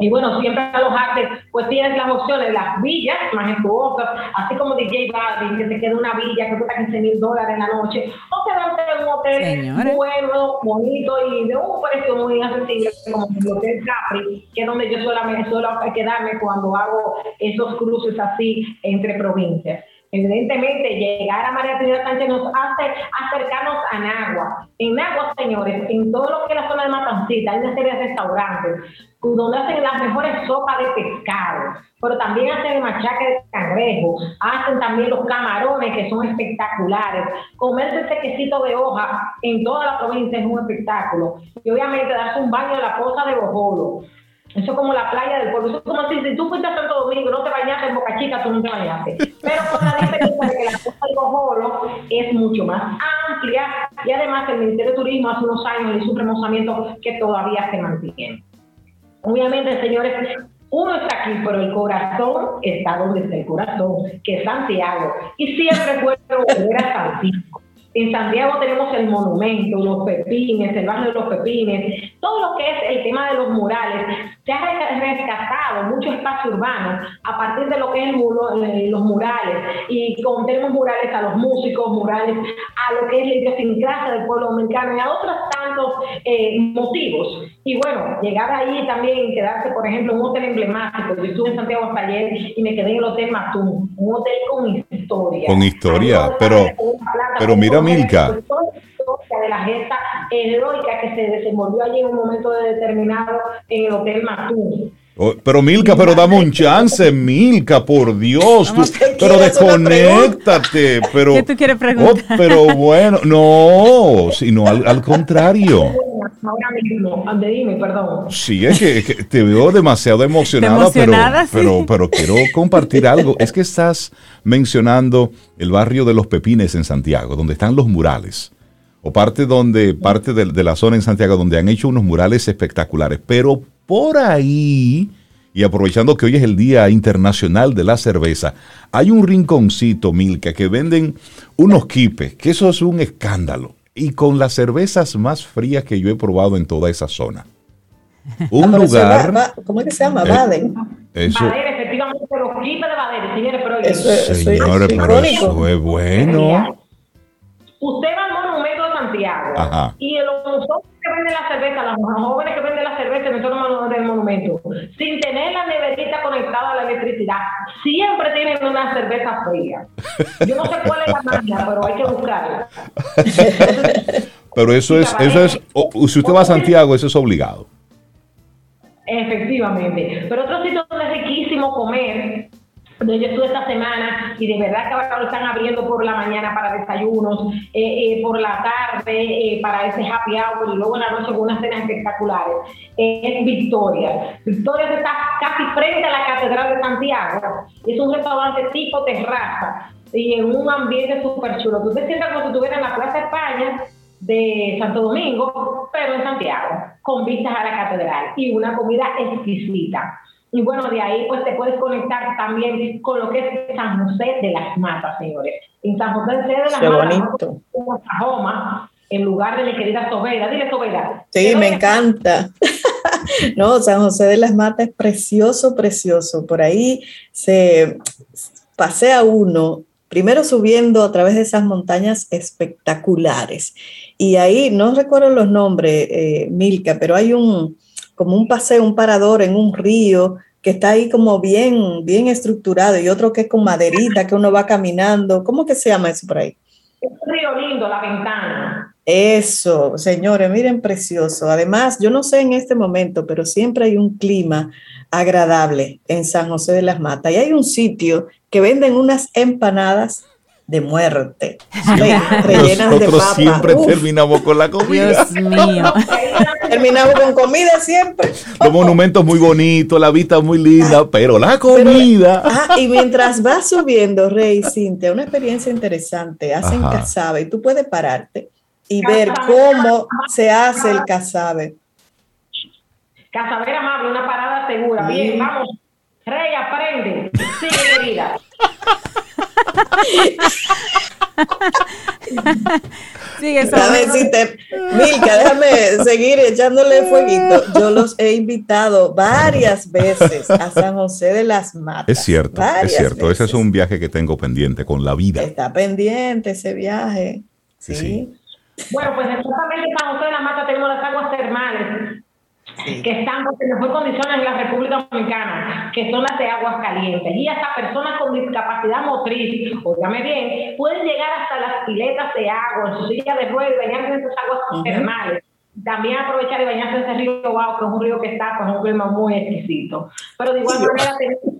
Speaker 11: Y bueno, siempre alojarte, pues tienes las opciones, las villas majestuosas, así como DJ Balvin, que te queda una villa que cuesta 15 mil dólares en la noche, o quedarte en un hotel bueno, bonito y de un precio muy accesible, como el Hotel Capri, que es donde yo solamente suelo quedarme cuando hago esos cruces así entre provincias. Evidentemente, llegar a María Trinidad Sánchez nos hace acercarnos a Nagua. En Nagua, señores, en todo lo que es la zona de Matancita, hay una serie de restaurantes donde hacen las mejores sopas de pescado, pero también hacen el machaque de cangrejo, hacen también los camarones que son espectaculares. Comerse ese quesito de hoja en toda la provincia es un espectáculo. Y obviamente darse un baño en la poza de Bojolo eso es como la playa del pueblo. Eso es como si, si tú fuiste a Santo Domingo no te bañaste en Boca Chica, tú no te bañaste. Pero con la diferencia de que la costa del Bojolo es mucho más amplia y además el Ministerio de Turismo hace unos años hizo un remozamiento que todavía se mantiene. Obviamente, señores, uno está aquí, pero el corazón está donde está el corazón, que es Santiago. Y siempre puedo volver a Santiago. En Santiago tenemos el monumento, los pepines, el barrio de los pepines, todo lo que es el tema de los murales. Se ha rescatado mucho espacio urbano a partir de lo que es eh, los murales. Y tenemos murales a los músicos, murales a lo que es la idiosincrasia del pueblo dominicano y a otros tantos eh, motivos. Y bueno, llegar ahí también y quedarse, por ejemplo, en un hotel emblemático. Yo estuve en Santiago hasta ayer y me quedé en el Hotel Matún, un hotel con historia.
Speaker 1: Con historia, pero, pero mira Milka.
Speaker 11: De la gesta heroica que se desenvolvió allí en un momento determinado en el Hotel Matún.
Speaker 1: Oh, pero Milka, pero dame un chance, Milka, por Dios. *laughs* pero desconéctate. Pero,
Speaker 3: ¿Qué tú quieres preguntar?
Speaker 1: Oh, pero bueno, no, sino al, al contrario.
Speaker 11: Ahora mismo, dime, perdón.
Speaker 1: Sí, es que, que, te veo demasiado emocionada,
Speaker 3: emocionada
Speaker 1: pero,
Speaker 3: sí.
Speaker 1: pero, pero quiero compartir algo. Es que estás mencionando el barrio de los Pepines en Santiago, donde están los murales. O parte donde, parte de, de la zona en Santiago donde han hecho unos murales espectaculares. Pero por ahí, y aprovechando que hoy es el Día Internacional de la Cerveza, hay un rinconcito, Milka, que venden unos quipes, que eso es un escándalo. Y con las cervezas más frías que yo he probado en toda esa zona. *laughs* Un lugar.
Speaker 2: Va, va, ¿Cómo es que se llama?
Speaker 1: Eh,
Speaker 2: Baden.
Speaker 1: Eso,
Speaker 11: Baden, efectivamente, los quipes de Baden, señores, pero
Speaker 2: Eso es- eso
Speaker 1: señores,
Speaker 2: es
Speaker 1: pero eso es bueno.
Speaker 11: Usted va de
Speaker 1: Ajá.
Speaker 11: y los jóvenes que venden la cerveza, los jóvenes que venden la cerveza en el entorno del monumento, sin tener la neverita conectada a la electricidad, siempre tienen una cerveza fría. Yo no sé cuál es la magia, pero hay que buscarla. *laughs*
Speaker 1: Pero eso es, eso es, o- si usted va a Santiago, eso es obligado.
Speaker 11: Efectivamente. Pero otro sitio donde es riquísimo comer, donde yo estuve esta semana y de verdad que ahora lo están abriendo por la mañana para desayunos, eh, eh, por la tarde eh, para ese happy hour y luego en la noche con unas cenas espectaculares. Es Victoria. Victoria está casi frente a la Catedral de Santiago. Es un restaurante tipo terraza y en un ambiente súper chulo. Tú te sientas como si estuviera en la Plaza España de Santo Domingo, pero en Santiago, con vistas a la catedral y una comida exquisita. Y bueno, de ahí pues te puedes conectar también con lo que es San José de las Matas, señores. En San José de las
Speaker 2: Qué
Speaker 11: Matas,
Speaker 2: bonito.
Speaker 11: en lugar de mi querida Sobeda. Dile Sobeda.
Speaker 2: Sí,
Speaker 11: ¿Qué
Speaker 2: me encanta. *laughs* No, San José de las Matas es precioso, precioso. Por ahí se pasea uno primero subiendo a través de esas montañas espectaculares. Y ahí, no recuerdo los nombres, eh, Milka, pero hay un, como un paseo, un parador en un río que está ahí como bien, bien estructurado y otro que es con maderita, que uno va caminando. ¿Cómo que se llama eso por ahí?
Speaker 11: Un río lindo, la ventana.
Speaker 2: Eso, señores, miren, precioso. Además, yo no sé en este momento, pero siempre hay un clima agradable en San José de las Matas. Y hay un sitio que venden unas empanadas de muerte, rellenas de
Speaker 1: Nosotros
Speaker 2: papa.
Speaker 1: siempre
Speaker 2: Uf,
Speaker 1: terminamos con la comida.
Speaker 3: Dios mío. *laughs*
Speaker 2: terminamos con comida siempre.
Speaker 1: Los monumentos muy bonitos, la vista muy linda, pero la comida.
Speaker 2: Ah, y mientras vas subiendo, Rey, Cintia, una experiencia interesante. Hacen
Speaker 1: Ajá.
Speaker 2: casabe y tú puedes pararte y ver cómo se hace el casabe.
Speaker 11: Casaber amable, una parada segura. Bien, vamos. Rey, aprende. Sigue, querida.
Speaker 3: Sigue
Speaker 2: A ver, si te- Milka, déjame seguir echándole fueguito. Yo los he invitado varias veces a San José de las Matas.
Speaker 1: Es cierto, es cierto. Ese es un viaje que tengo pendiente con la vida.
Speaker 2: Está pendiente ese viaje. Sí.
Speaker 1: Sí.
Speaker 11: Bueno, pues exactamente en San José de la Mata tenemos las aguas termales que están en mejor condiciones en la República Dominicana, que son las de aguas calientes. Y hasta personas con discapacidad motriz, óigame bien, pueden llegar hasta las piletas de agua en su silla de ruedas y bañarse en esas aguas
Speaker 2: Ujú.
Speaker 11: termales. También aprovechar y bañarse en ese río Bau, que es un río que está con un clima muy exquisito. Pero de igual manera tenemos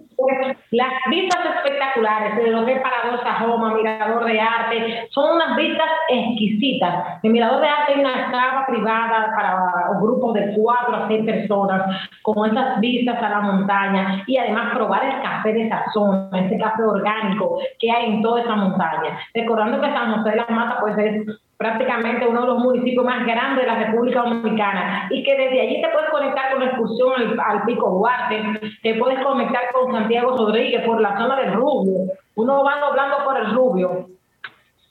Speaker 11: las vistas espectaculares de lo que es Parador Sajoma, Mirador de Arte, son unas vistas exquisitas. En Mirador de Arte hay una cava privada para grupos de cuatro a seis personas, con esas vistas a la montaña y además probar el café de esa zona, ese café orgánico que hay en toda esa montaña. Recordando que San José de la Mata pues es prácticamente uno de los municipios más grandes de la República Dominicana. Y que desde allí te puedes conectar con la excursión al, al Pico Duarte, te puedes conectar con Santiago Rodríguez por la zona del Rubio, uno va doblando por el Rubio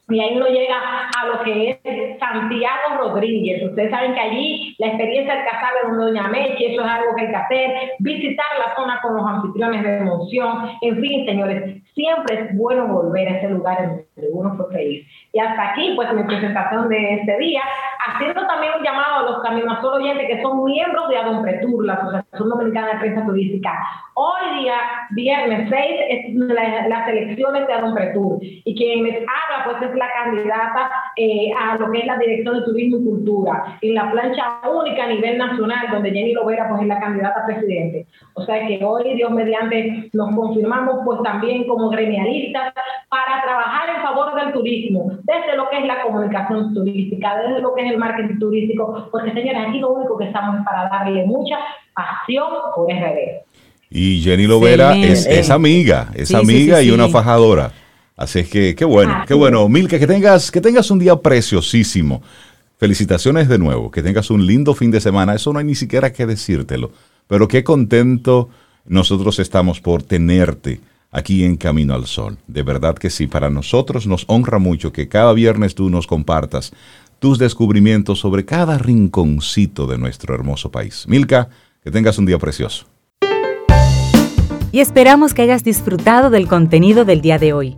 Speaker 11: y ahí uno llega a lo que es Santiago Rodríguez. Ustedes saben que allí la experiencia del casabe donde Doña Mechi, eso es algo que hay que hacer, visitar la zona con los anfitriones de emoción, en fin, señores, siempre es bueno volver a ese lugar en donde uno fue feliz. Y hasta aquí, pues, mi presentación de este día, haciendo también un llamado a los Caminazol oyentes que son miembros de Adonpretur, la Asociación Dominicana de Prensa Turística. Hoy día, viernes 6, es la- las elecciones de Adonpretur. Y quien les habla, pues, es la candidata eh, a lo que es la Dirección de Turismo y Cultura, en la plancha única a nivel nacional, donde Jenny Lovera, pues, es la candidata a presidente. O sea que hoy, Dios mediante, nos confirmamos, pues, también como gremialistas para trabajar en favor del turismo, desde lo que es la comunicación turística, desde lo que es el marketing turístico, porque, señores, aquí lo único que estamos es para darle mucha pasión por RD.
Speaker 1: Y Jenny Lovera es,
Speaker 2: Excelente.
Speaker 1: es amiga, es
Speaker 3: Sí, sí,
Speaker 1: amiga
Speaker 3: sí,
Speaker 1: y
Speaker 3: sí.
Speaker 1: una fajadora. Así es que qué bueno, qué bueno. Milka, que tengas, que tengas un día preciosísimo. Felicitaciones de nuevo, que tengas un lindo fin de semana. Eso no hay ni siquiera que decírtelo. Pero qué contento nosotros estamos por tenerte aquí en Camino al Sol. De verdad que sí, para nosotros nos honra mucho que cada viernes tú nos compartas tus descubrimientos sobre cada rinconcito de nuestro hermoso país. Milka, que tengas un día precioso.
Speaker 4: y esperamos que hayas disfrutado del contenido del día de hoy.